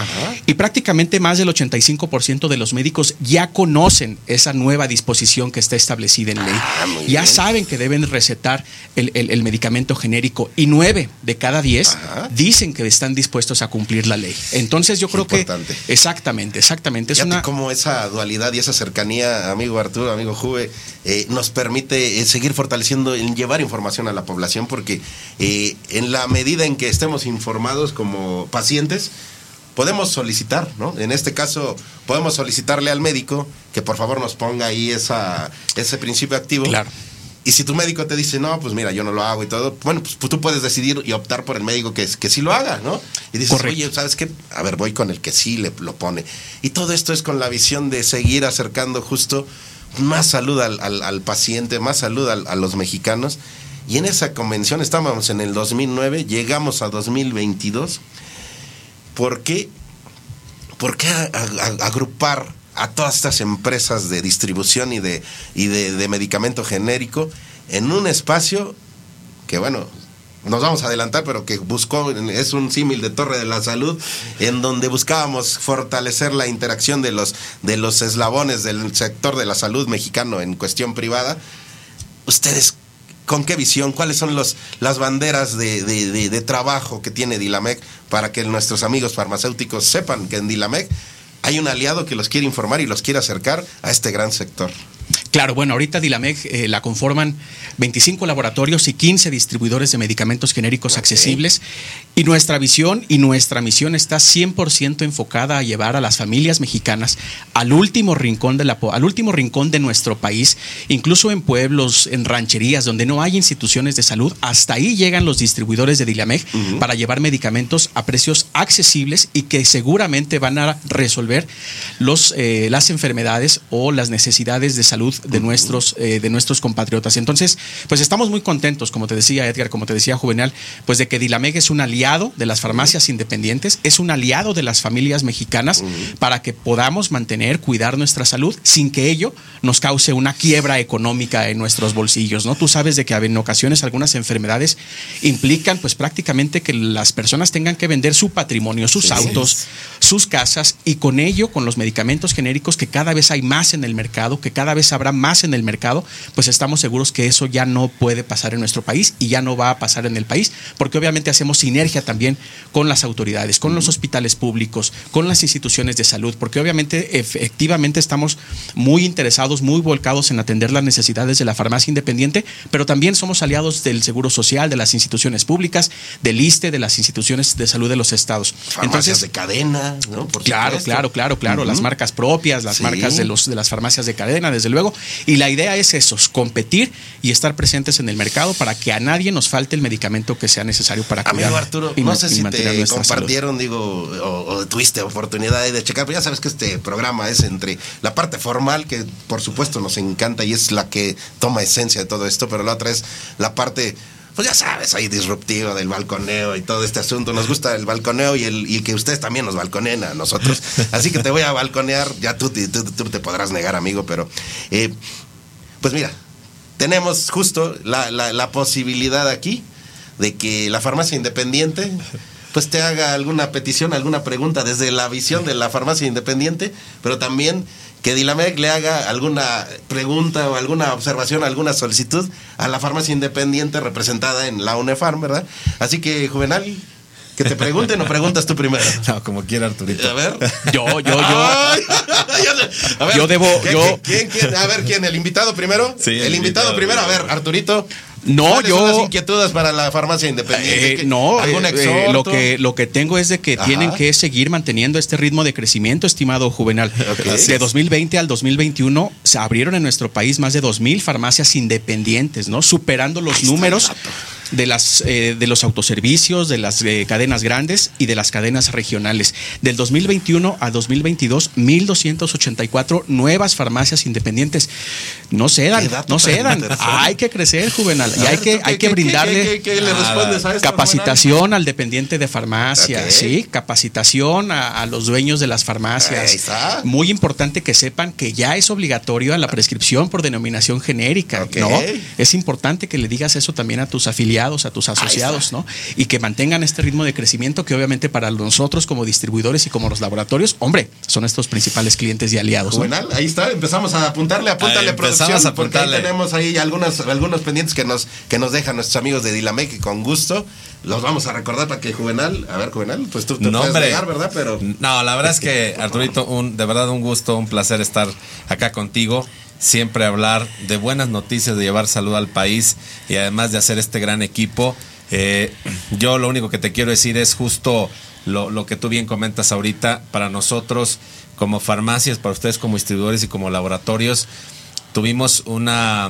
y prácticamente más del 85% de los médicos ya conocen esa nueva disposición que está establecida en ley. ya saben que deben recetar el, el- el medicamento genérico y nueve de cada diez dicen que están dispuestos a cumplir la ley. Entonces yo creo que exactamente, exactamente es Fíjate una cómo esa dualidad y esa cercanía, amigo Arturo, amigo Juve, eh, nos permite eh, seguir fortaleciendo en llevar información a la población, porque eh, en la medida en que estemos informados como pacientes, podemos solicitar, ¿no? En este caso, podemos solicitarle al médico que por favor nos ponga ahí esa, ese principio activo. Claro. Y si tu médico te dice, no, pues mira, yo no lo hago y todo, bueno, pues tú puedes decidir y optar por el médico que, que sí lo haga, ¿no? Y dices, Correcto. oye, ¿sabes qué? A ver, voy con el que sí le, lo pone. Y todo esto es con la visión de seguir acercando justo más salud al, al- al paciente, más salud al- a los mexicanos. Y en esa convención estábamos en el 2009, llegamos a 2022. ¿Por qué, por qué agrupar a todas estas empresas de distribución y de, y de, medicamento genérico en un espacio que, bueno, nos vamos a adelantar, pero que buscó, es un símil de Torre de la Salud, en donde buscábamos fortalecer la interacción de los, de los eslabones del sector de la salud mexicano en cuestión privada. ¿Ustedes con qué visión? ¿Cuáles son los, las banderas de, de- de- de trabajo que tiene Dilamec para que nuestros amigos farmacéuticos sepan que en Dilamec hay un aliado que los quiere informar y los quiere acercar a este gran sector? Claro, bueno, ahorita Dilamec eh, la conforman 25 laboratorios y 15 distribuidores de medicamentos genéricos accesibles. Y nuestra visión y nuestra misión está 100% enfocada a llevar a las familias mexicanas al último rincón de la al último rincón de nuestro país, incluso en pueblos, en rancherías donde no hay instituciones de salud, hasta ahí llegan los distribuidores de Dilamec para llevar medicamentos a precios accesibles y que seguramente van a resolver los, eh, las enfermedades o las necesidades de salud de, nuestros, eh, de nuestros compatriotas. Entonces, pues estamos muy contentos, como te decía Edgar, como te decía Juvenal, pues de que Dilameg es un aliado de las farmacias independientes, es un aliado de las familias mexicanas para que podamos mantener, cuidar nuestra salud sin que ello nos cause una quiebra económica en nuestros bolsillos, ¿no? Tú sabes de que en ocasiones algunas enfermedades implican pues prácticamente que las personas tengan que vender su patrimonio, sus Sí. autos, sus casas y con ello, con los medicamentos genéricos que cada vez hay más en el mercado, que cada vez habrá más en el mercado, pues estamos seguros que eso ya no puede pasar en nuestro país y ya no va a pasar en el país, porque obviamente hacemos sinergia también con las autoridades, con los hospitales públicos, con las instituciones de salud, porque obviamente efectivamente estamos muy interesados, muy volcados en atender las necesidades de la farmacia independiente, pero también somos aliados del Seguro Social, de las instituciones públicas, del ISTE, de las instituciones de salud de los estados. Farmacias de cadena, ¿no? Por claro, claro, claro, claro, las marcas propias, las Sí. marcas de los de las farmacias de cadena, desde luego. Y la idea es eso, competir y estar presentes en el mercado para que a nadie nos falte el medicamento que sea necesario para Amigo cuidar Arturo, y no sé si te salud. compartieron, digo, o, o tuviste oportunidad de checar, pero ya sabes que este programa es entre la parte formal, que por supuesto nos encanta y es la que toma esencia de todo esto, pero la otra es la parte, pues ya sabes, ahí disruptiva del balconeo y todo este asunto. Nos gusta el balconeo y, el, y que ustedes también nos balconeen a nosotros. Así que te voy a balconear, ya tú, te- tú- tú te podrás negar, amigo, pero eh, pues mira, tenemos justo la, la- la posibilidad aquí de que la farmacia independiente pues te haga alguna petición, alguna pregunta desde la visión de la farmacia independiente, pero también que Dilamec le haga alguna pregunta o alguna observación, alguna solicitud a la farmacia independiente representada en la UNEFARM, ¿verdad? Así que, Juvenal, que te pregunten o preguntas tú primero. No, como quiera, Arturito. A ver. Yo, yo, yo. Ay, a ver, Yo debo- ¿qué- yo- ¿quién, quién? A ver, ¿quién? ¿El invitado primero? Sí, el el, invitado, invitado primero. A ver. Arturito. No, ¿cuáles yo- son las inquietudes para la farmacia independiente? Eh, ¿Qué- no, ¿Algún eh, eh, lo que lo que tengo es de que Ajá. tienen que seguir manteniendo este ritmo de crecimiento, estimado Juvenal. De 2020 al 2021 se abrieron en nuestro país más de 2000 farmacias independientes, ¿no? Superando los números de las eh, de los autoservicios, de las eh, cadenas grandes y de las cadenas regionales. Del 2021 a 2022 1284 nuevas farmacias independientes. No cedan, no cedan. Hay que crecer, Juvenal, y hay que ¿tú hay que brindarle qué- qué- qué le respondes a esto, capacitación al dependiente de farmacia, Ok. sí, capacitación a, a los dueños de las farmacias. Muy importante que sepan que ya es obligatorio a la prescripción por denominación genérica. Es importante que le digas eso también a tus afiliados, a tus asociados, ¿no? Y que mantengan este ritmo de crecimiento que obviamente para nosotros como distribuidores y como los laboratorios, hombre, son estos principales clientes y aliados. ¿no? Juvenal, ahí está, empezamos a apuntarle, apúntale Ahí producción, a porque ahí tenemos ahí algunos, algunos pendientes que nos, que nos dejan nuestros amigos de Dilamec y con gusto los vamos a recordar para que Juvenal, a ver Juvenal, pues tú te No, puedes negar, ¿verdad? Pero No, la verdad es que, Arturito, un, de verdad un gusto, un placer estar acá contigo. Siempre hablar de buenas noticias, de llevar salud al país y además de hacer este gran equipo. Eh, yo lo único que te quiero decir es justo lo, lo que tú bien comentas ahorita. Para nosotros, como farmacias, para ustedes como distribuidores y como laboratorios, tuvimos una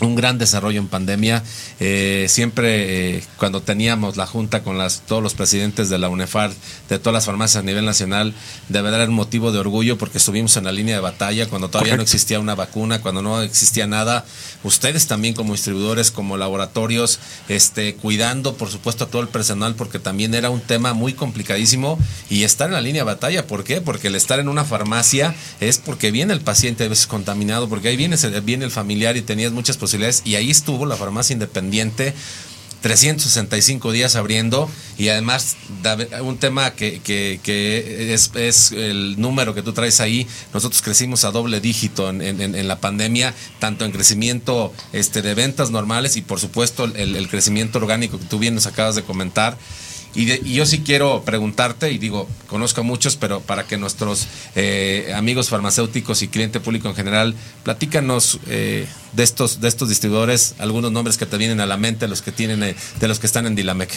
un gran desarrollo en pandemia. Eh, siempre eh, cuando teníamos la junta con las, todos los presidentes de la UNEFAR, de todas las farmacias a nivel nacional, de verdad era un motivo de orgullo porque estuvimos en la línea de batalla cuando todavía no existía una vacuna, cuando no existía nada. Ustedes también como distribuidores, como laboratorios, este, cuidando por supuesto a todo el personal porque también era un tema muy complicadísimo y estar en la línea de batalla, ¿por qué? Porque el estar en una farmacia es porque viene el paciente a veces contaminado, porque ahí viene, viene el familiar y tenías muchas y ahí estuvo la farmacia independiente 365 días abriendo y además un tema que, es, el número que tú traes ahí. Nosotros crecimos a doble dígito en, la pandemia, tanto en crecimiento este, de ventas normales y por supuesto el crecimiento orgánico que tú bien nos acabas de comentar. Y, de- y yo sí quiero preguntarte, y digo, conozco a muchos, pero para que nuestros eh, amigos farmacéuticos y cliente público en general, platícanos eh, de estos de estos distribuidores, algunos nombres que te vienen a la mente, los que tienen eh, de los que están en Dilamec.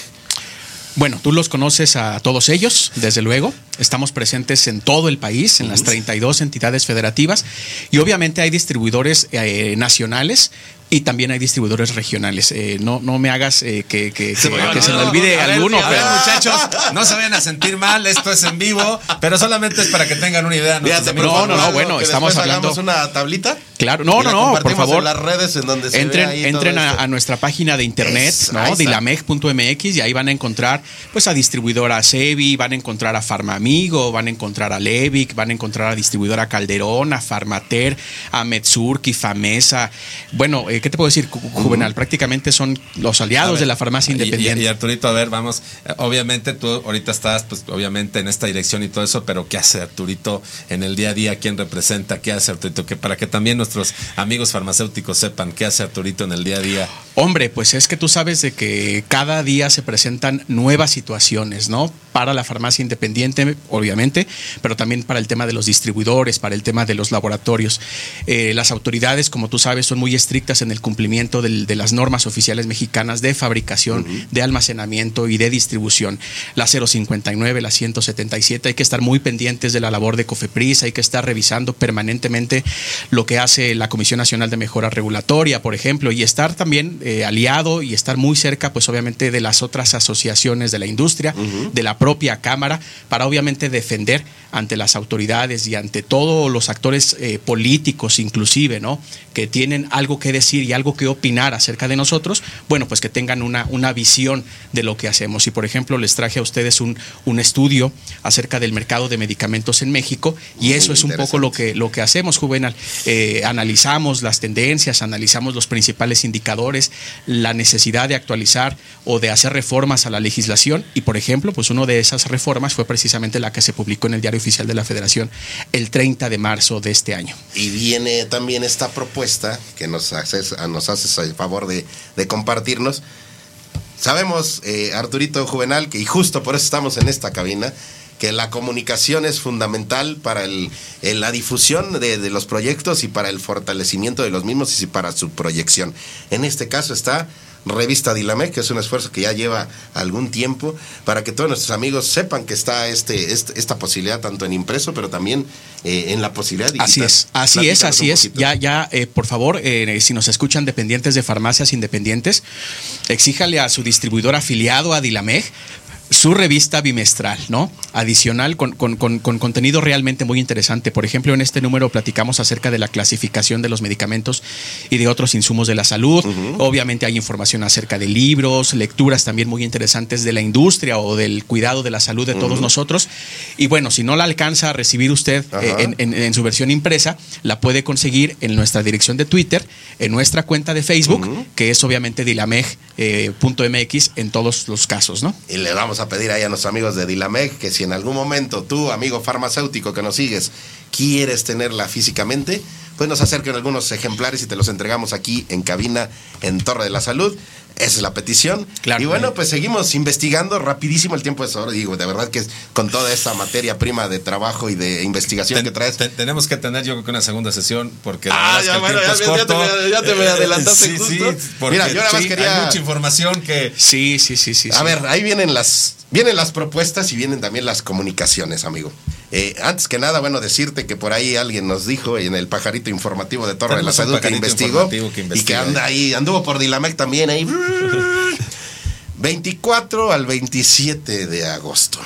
Bueno, tú los conoces a todos ellos, desde luego. Estamos presentes en todo el país, en las 32 entidades federativas. Y obviamente hay distribuidores eh, nacionales y también hay distribuidores regionales. Eh, no, no me hagas eh, que, que- que- que se me olvide A ver, alguno. a ver, pero- muchachos, no se vayan a sentir mal, esto es en vivo, pero solamente es para que tengan una idea. Fíjate, no, no, no, bueno, que estamos hablando- una tablita. Claro, no, y la no, no, por compartimos favor. en las redes en donde se entren ahí entren a, nuestra página de internet, Es- ¿no? dilameg.mx y ahí van a encontrar pues a distribuidora Sevi, van a encontrar a Farmamigo, van a encontrar a Levic, van a encontrar a distribuidora Calderón, a Farmater, a Metsurki, Famesa. Bueno, eh, ¿qué te puedo decir, Ju- Juvenal? Prácticamente son los aliados ver, de la farmacia y- y- independiente. Y, Arturito, a ver, vamos. eh, Obviamente tú ahorita estás, pues obviamente en esta dirección y todo eso, pero ¿qué hace Arturito en el día a día? ¿Quién representa? ¿Qué hace Arturito? Que para que también nuestros amigos farmacéuticos sepan qué hace Arturito en el día a día. Hombre, pues es que tú sabes de que cada día se presentan nuevas situaciones, ¿no? Para la farmacia independiente, obviamente, pero también para el tema de los distribuidores, para el tema de los laboratorios. Eh, las autoridades, como tú sabes, son muy estrictas en el cumplimiento del- de las normas oficiales mexicanas de fabricación, de almacenamiento y de distribución. La 059, la 177, hay que estar muy pendientes de la labor de COFEPRIS, hay que estar revisando permanentemente lo que hace la Comisión Nacional de Mejora Regulatoria, por ejemplo, y estar también eh, aliado y estar muy cerca, pues obviamente, de las otras asociaciones de la industria, de la propia Cámara, para obviamente defender ante las autoridades y ante todos los actores eh, políticos, inclusive, ¿no? Que tienen algo que decir y algo que opinar acerca de nosotros, bueno, pues que tengan una, una visión de lo que hacemos. Y, por ejemplo, les traje a ustedes un, un estudio acerca del mercado de medicamentos en México, y Muy eso es un poco lo que, lo que hacemos, Juvenal. Eh, analizamos las tendencias, analizamos los principales indicadores la necesidad de actualizar o de hacer reformas a la legislación y por ejemplo, pues una de esas reformas fue precisamente la que se publicó en el Diario Oficial de la Federación el 30 de marzo de este año. Y viene también esta propuesta que nos haces, nos haces el favor de, de compartirnos. Sabemos, eh, Arturito Juvenal, que y justo por eso estamos en esta cabina, que la comunicación es fundamental para el, la difusión de, de los proyectos y para el fortalecimiento de los mismos y para su proyección. En este caso está Revista Dilame, que es un esfuerzo que ya lleva algún tiempo, para que todos nuestros amigos sepan que está este, este esta posibilidad tanto en impreso, pero también eh, en la posibilidad digital. Así es, así es, así es. Ya, ya, eh, por favor, eh, si nos escuchan dependientes de farmacias independientes, exíjale a su distribuidor afiliado a Dilameg su revista bimestral, ¿no? Adicional con, con- con- con contenido realmente muy interesante. Por ejemplo, en este número platicamos acerca de la clasificación de los medicamentos y de otros insumos de la salud. Obviamente hay información acerca de libros, lecturas también muy interesantes de la industria o del cuidado de la salud de todos nosotros. Y bueno, si no la alcanza a recibir usted eh, en, en- en su versión impresa, la puede conseguir en nuestra dirección de Twitter, en nuestra cuenta de Facebook, que es obviamente dilameg.mx en todos los casos, ¿no? Y le a pedir ahí a nuestros amigos de Dilameg que si en algún momento tú, amigo farmacéutico que nos sigues, quieres tenerla físicamente, pues nos acerquen algunos ejemplares y te los entregamos aquí en cabina en Torre de la Salud. Esa es la petición. Claro. Y bueno, pues seguimos investigando rapidísimo el tiempo es ahora. Digo, de verdad que es con toda esta materia prima de trabajo y de investigación que traes. Te- tenemos que tener yo creo que una segunda sesión porque la Ah, es ya, que el bueno, tiempo ya- es ya te corto. ya te me Eh, adelantaste sí, justo. sí, porque Mira, yo nada más sí, quería- hay mucha información que Sí, sí, sí, sí. A ver, ahí vienen las, vienen las propuestas y vienen también las comunicaciones, amigo. Eh, antes que nada, bueno, decirte que por ahí alguien nos dijo en el pajarito informativo de Torre de la Salud que investigó y que anda ahí, anduvo por Dilamec también ahí. 24 al 27 de agosto.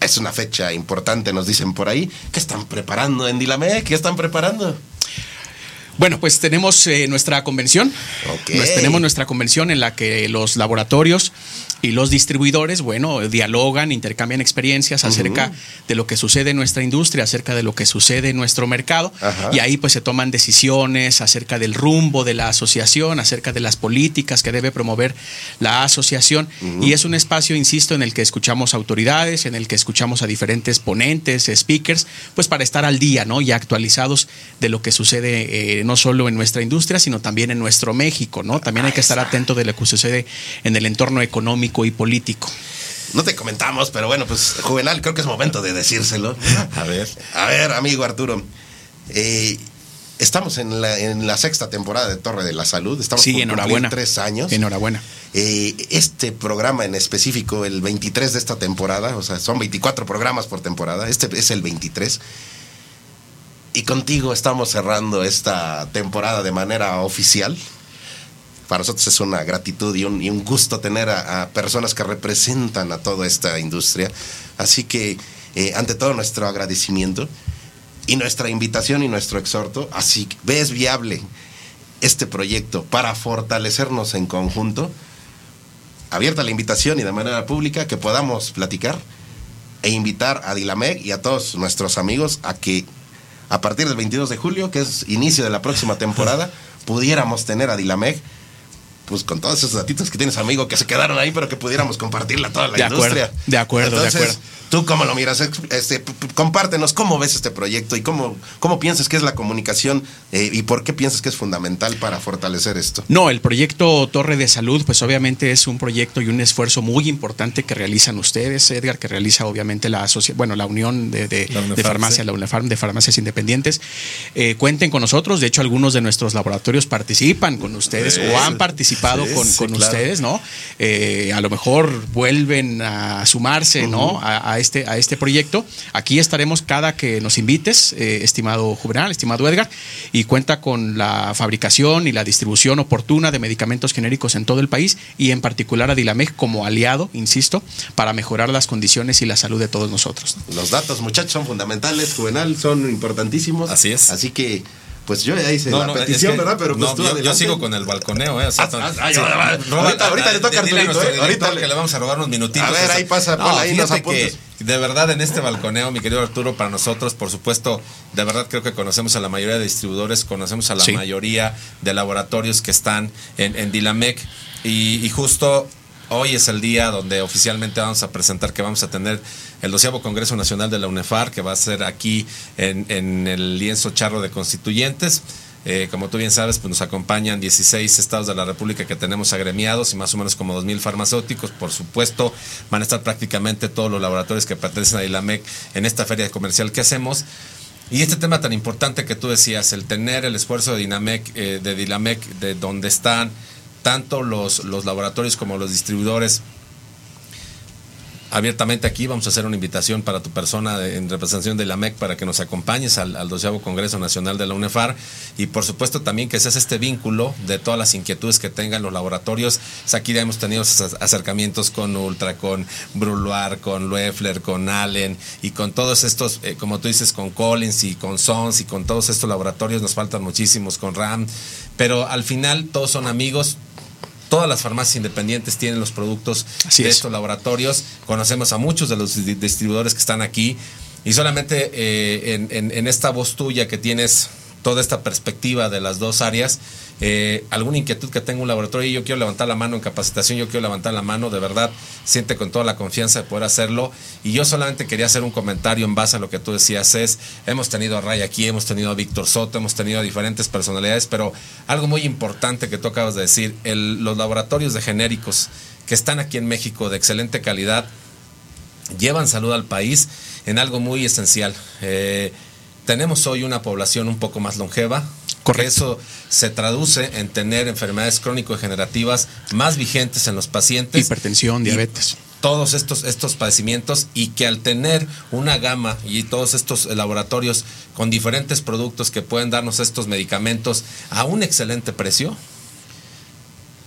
Es una fecha importante, nos dicen por ahí. ¿Qué están preparando en Dilamec? ¿Qué están preparando? Bueno, pues tenemos eh, nuestra convención. Ok. Pues tenemos nuestra convención en la que los laboratorios y los distribuidores, bueno, dialogan, intercambian experiencias acerca de lo que sucede en nuestra industria, acerca de lo que sucede en nuestro mercado. Ajá. Y ahí pues se toman decisiones acerca del rumbo de la asociación, acerca de las políticas que debe promover la asociación. Y es un espacio, insisto, en el que escuchamos autoridades, en el que escuchamos a diferentes ponentes, speakers, pues para estar al día, ¿no? Y actualizados de lo que sucede eh, no solo en nuestra industria, sino también en nuestro México, ¿no? También hay que estar atento de lo que sucede en el entorno económico y político. No te comentamos, pero bueno, pues Juvenal, creo que es momento de decírselo. A ver. A ver, amigo Arturo. eh, estamos en la, en la sexta temporada de Torre de la Salud. Estamos Sí, por enhorabuena. tres años. Enhorabuena. Eh, este programa en específico, el 23 de esta temporada, o sea, son 24 programas por temporada, este es el 23. Y contigo estamos cerrando esta temporada de manera oficial. Para nosotros es una gratitud y un, y un gusto tener a, a personas que representan a toda esta industria. Así que, eh, ante todo, nuestro agradecimiento y nuestra invitación y nuestro exhorto, así que ves viable este proyecto para fortalecernos en conjunto, abierta la invitación y de manera pública que podamos platicar e invitar a Dilameg y a todos nuestros amigos a que a partir del 22 de julio, que es inicio de la próxima temporada, pudiéramos tener a Dilameg pues con todos esos datitos que tienes amigo que se quedaron ahí, pero que pudiéramos compartirla a toda la De acuerdo, industria. de acuerdo, de Entonces, acuerdo. ¿Tú cómo lo miras? Este, compártenos cómo ves este proyecto y cómo, cómo piensas que es la comunicación eh, y por qué piensas que es fundamental para fortalecer esto. No, el proyecto Torre de Salud, pues obviamente es un proyecto y un esfuerzo muy importante que realizan ustedes, Edgar, que realiza obviamente la bueno, la Unión de, de, La de Farmacia, sí. la UNEFARM de Farmacias Independientes. Eh, cuenten con nosotros, de hecho algunos de nuestros laboratorios participan con ustedes o han participado sí, con, sí, con claro. ustedes, ¿no? Eh, a lo mejor vuelven a sumarse, ¿no? A, a este, a este proyecto. Aquí estaremos cada que nos invites, eh, estimado Juvenal, estimado Edgar, y cuenta con la fabricación y la distribución oportuna de medicamentos genéricos en todo el país y en particular a Dilameg como aliado, insisto, para mejorar las condiciones y la salud de todos nosotros. ¿no? Los datos, muchachos, son fundamentales, Juvenal, son importantísimos. Así es. Así que Pues yo ya hice la es petición, que- ¿verdad? Pero pues no, tú yo, sigo con el balconeo, ¿eh? O sea, Ah, ah, ah, sí. Roba- Ahorita- ahorita le toca Arturito, nuestro ¿eh? Ahorita le- que le vamos a robar unos minutitos. A ver, ahí pasa, No, ahí fíjate apuntes. que de verdad en este balconeo, mi querido Arturo, para nosotros, por supuesto, de verdad creo que conocemos a la mayoría de distribuidores, conocemos a la Sí. mayoría de laboratorios que están en, en Dilamec y, y justo hoy es el día donde oficialmente vamos a presentar que vamos a tener el doceavo Congreso Nacional de la UNEFAR, que va a ser aquí en, el lienzo charro de constituyentes. Eh, como tú bien sabes, pues nos acompañan 16 estados de la República que tenemos agremiados y más o menos como 2.000 farmacéuticos. Por supuesto, van a estar prácticamente todos los laboratorios que pertenecen a ILAMEC en esta feria comercial que hacemos. Y este tema tan importante que tú decías, el tener el esfuerzo de Dinamec, eh, de Dilamec, de donde están tanto los laboratorios como los distribuidores, abiertamente aquí. Vamos a hacer una invitación para tu persona en representación de la MEC para que nos acompañes al, al 12 Congreso Nacional de la UNEFAR. Y por supuesto también que seas este vínculo de todas las inquietudes que tengan los laboratorios. Aquí ya hemos tenido acercamientos con Ultra, con Bruloir, con Loeffler, con Allen y con todos estos, eh, como tú dices, con Collins y con Sons y con todos estos laboratorios, nos faltan muchísimos con RAM, pero al final todos son amigos, Todas las farmacias independientes tienen los productos Así de es. estos laboratorios. Conocemos a muchos de los di- distribuidores que están aquí. Y solamente eh, en, en- en esta voz tuya que tienes toda esta perspectiva de las dos áreas, eh, alguna inquietud que tenga un laboratorio, yo quiero levantar la mano en capacitación, yo quiero levantar la mano, de verdad, siente con toda la confianza de poder hacerlo. Y yo solamente quería hacer un comentario en base a lo que tú decías, es, hemos tenido a Ray aquí, hemos tenido a Víctor Soto, hemos tenido a diferentes personalidades, pero algo muy importante que tú acabas de decir, el- los laboratorios de genéricos que están aquí en México de excelente calidad, llevan salud al país en algo muy esencial. Eh, tenemos hoy una población un poco más longeva. Correcto. Eso se traduce en tener enfermedades crónico-degenerativas más vigentes en los pacientes. Hipertensión, diabetes. Todos estos, estos padecimientos y que al tener una gama y todos estos laboratorios con diferentes productos que pueden darnos estos medicamentos a un excelente precio,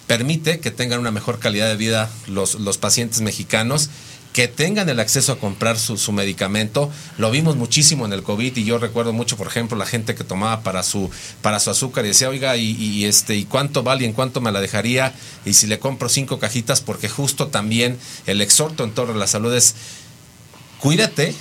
permite que tengan una mejor calidad de vida los, los pacientes mexicanos, que tengan el acceso a comprar su, su medicamento. Lo vimos muchísimo en el COVID y yo recuerdo mucho, por ejemplo, la gente que tomaba para su, para su azúcar y decía, oiga, y, este, ¿y cuánto vale? ¿En cuánto me la dejaría? Y si le compro cinco cajitas, porque justo también el exhorto en torno a la salud es, cuídate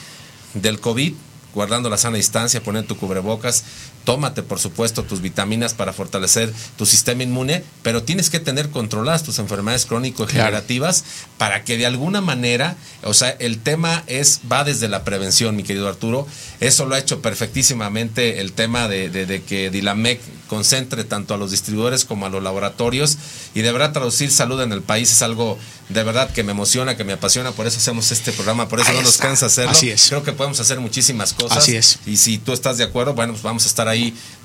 del COVID, guardando la sana distancia, poner tu cubrebocas, tómate por supuesto tus vitaminas para fortalecer tu sistema inmune, pero tienes que tener controladas tus enfermedades crónico-degenerativas para que de alguna manera, o sea, el tema es va desde la prevención, mi querido Arturo, eso lo ha hecho perfectísimamente el tema de, de- de que Dilamec concentre tanto a los distribuidores como a los laboratorios y de verdad traducir salud en el país es algo de verdad que me emociona, que me apasiona, por eso hacemos este programa, por eso Ahí no nos cansa hacerlo. Así es. Creo que podemos hacer muchísimas cosas. Así es. Y si tú estás de acuerdo, bueno, pues vamos a estar ahí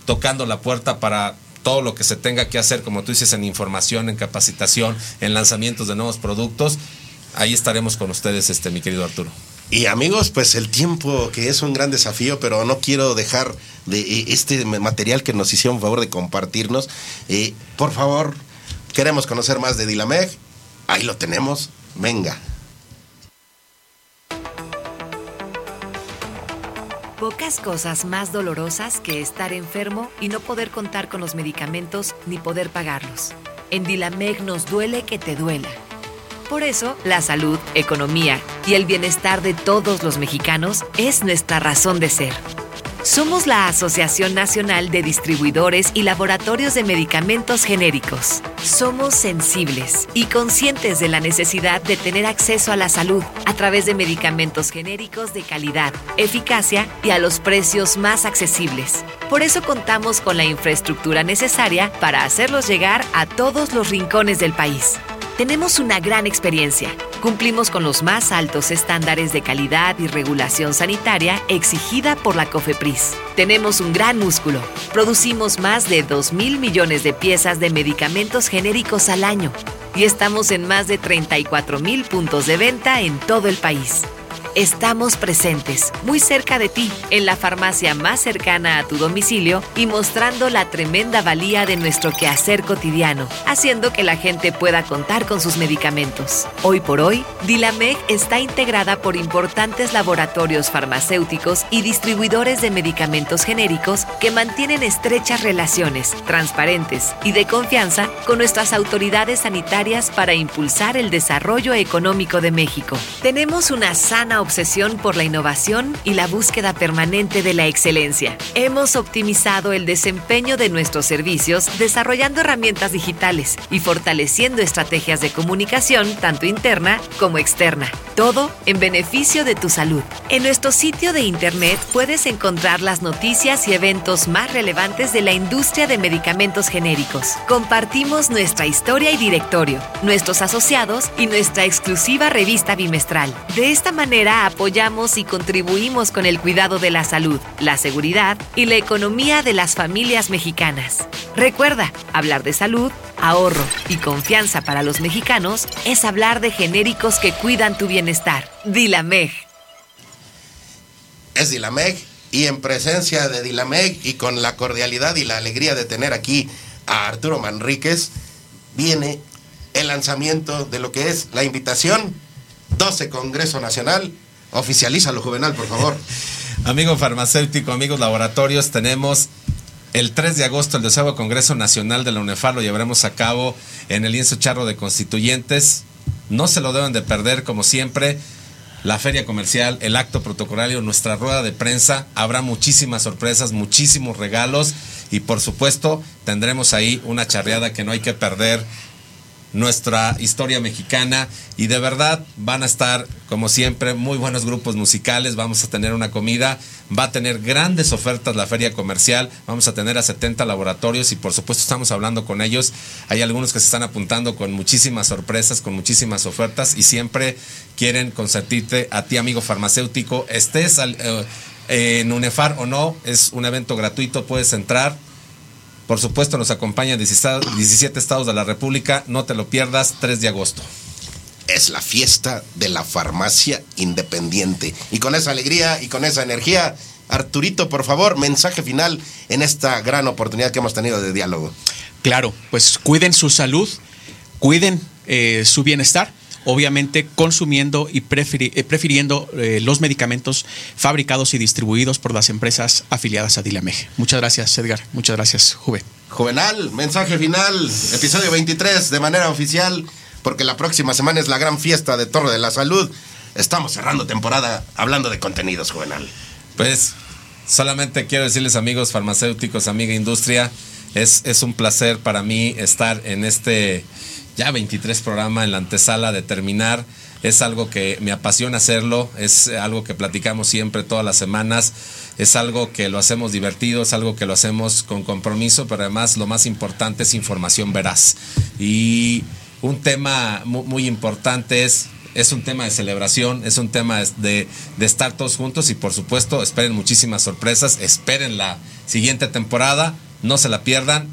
tocando la puerta para todo lo que se tenga que hacer, como tú dices, en información, en capacitación, en lanzamientos de nuevos productos. Ahí estaremos con ustedes, este, mi querido Arturo. Y amigos, pues el tiempo que es un gran desafío, pero no quiero dejar de eh, este material que nos hicieron favor de compartirnos. Eh, por favor, queremos conocer más de Dilameg. Ahí lo tenemos. Venga. Pocas cosas más dolorosas que estar enfermo y no poder contar con los medicamentos ni poder pagarlos. En Dilameg nos duele que te duela. Por eso, la salud, economía y el bienestar de todos los mexicanos es nuestra razón de ser. Somos la Asociación Nacional de Distribuidores y Laboratorios de Medicamentos Genéricos. Somos sensibles y conscientes de la necesidad de tener acceso a la salud a través de medicamentos genéricos de calidad, eficacia y a los precios más accesibles. Por eso contamos con la infraestructura necesaria para hacerlos llegar a todos los rincones del país. Tenemos una gran experiencia. Cumplimos con los más altos estándares de calidad y regulación sanitaria exigida por la COFEPRIS. Tenemos un gran músculo. Producimos más de 2 mil millones de piezas de medicamentos genéricos al año y estamos en más de 34 mil puntos de venta en todo el país. Estamos presentes, muy cerca de ti, en la farmacia más cercana a tu domicilio y mostrando la tremenda valía de nuestro quehacer cotidiano, haciendo que la gente pueda contar con sus medicamentos. Hoy por hoy, Dilameg está integrada por importantes laboratorios farmacéuticos y distribuidores de medicamentos genéricos que mantienen estrechas relaciones, transparentes y de confianza con nuestras autoridades sanitarias para impulsar el desarrollo económico de México. Tenemos una sana obsesión por la innovación y la búsqueda permanente de la excelencia. Hemos optimizado el desempeño de nuestros servicios desarrollando herramientas digitales y fortaleciendo estrategias de comunicación tanto interna como externa. Todo en beneficio de tu salud. En nuestro sitio de internet puedes encontrar las noticias y eventos más relevantes de la industria de medicamentos genéricos. Compartimos nuestra historia y directorio, nuestros asociados y nuestra exclusiva revista bimestral. De esta manera apoyamos y contribuimos con el cuidado de la salud, la seguridad y la economía de las familias mexicanas. Recuerda, hablar de salud, ahorro y confianza para los mexicanos es hablar de genéricos que cuidan tu bienestar. Dilameg. Es Dilameg y en presencia de Dilameg y con la cordialidad y la alegría de tener aquí a Arturo Manríquez, viene el lanzamiento de lo que es la invitación 12 Congreso Nacional. Oficialízalo, Juvenal, por favor. Amigo farmacéutico, amigos laboratorios, tenemos el 3 de agosto el deseado Congreso Nacional de la UNEFAR, lo llevaremos a cabo en el lienzo charro de constituyentes. No se lo deben de perder, como siempre. La feria comercial, el acto protocolario, nuestra rueda de prensa. Habrá muchísimas sorpresas, muchísimos regalos y por supuesto tendremos ahí una charreada que no hay que perder nuestra historia mexicana y de verdad van a estar como siempre muy buenos grupos musicales, vamos a tener una comida, va a tener grandes ofertas la feria comercial, vamos a tener a 70 laboratorios y por supuesto estamos hablando con ellos, hay algunos que se están apuntando con muchísimas sorpresas, con muchísimas ofertas y siempre quieren consentirte a ti amigo farmacéutico, estés eh, en UNEFAR o no, es un evento gratuito, puedes entrar, por supuesto, nos acompañan 17 estados de la República. No te lo pierdas, 3 de agosto. Es la fiesta de la farmacia independiente. Y con esa alegría y con esa energía, Arturito, por favor, mensaje final en esta gran oportunidad que hemos tenido de diálogo. Claro, pues cuiden su salud, cuiden eh, su bienestar obviamente consumiendo y eh, prefiriendo eh, los medicamentos fabricados y distribuidos por las empresas afiliadas a Dilameg. Muchas gracias, Edgar. Muchas gracias, Juve. Juvenal, mensaje final, episodio 23 de manera oficial, porque la próxima semana es la gran fiesta de Torre de la Salud. Estamos cerrando temporada hablando de contenidos, Juvenal. Pues solamente quiero decirles, amigos farmacéuticos, amiga industria, es, es un placer para mí estar en este ya 23 programas en la antesala de terminar. Es algo que me apasiona hacerlo, es algo que platicamos siempre todas las semanas, es algo que lo hacemos divertido, es algo que lo hacemos con compromiso, pero además lo más importante es información veraz. Y un tema muy, importante es es un tema de celebración, es un tema de, de, estar todos juntos y por supuesto esperen muchísimas sorpresas, esperen la siguiente temporada, no se la pierdan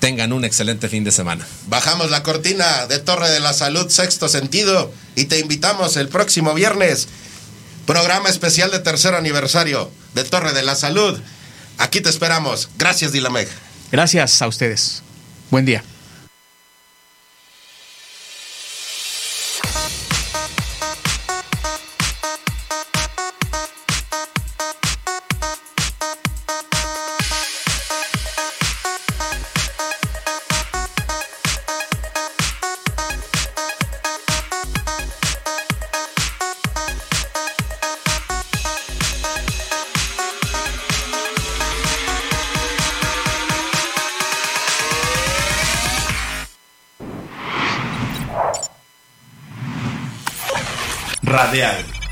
tengan un excelente fin de semana. Bajamos la cortina de Torre de la Salud Sexto Sentido y te invitamos el próximo viernes, programa especial de tercer aniversario de Torre de la Salud. Aquí te esperamos. Gracias, Dilameg. Gracias a ustedes. Buen día.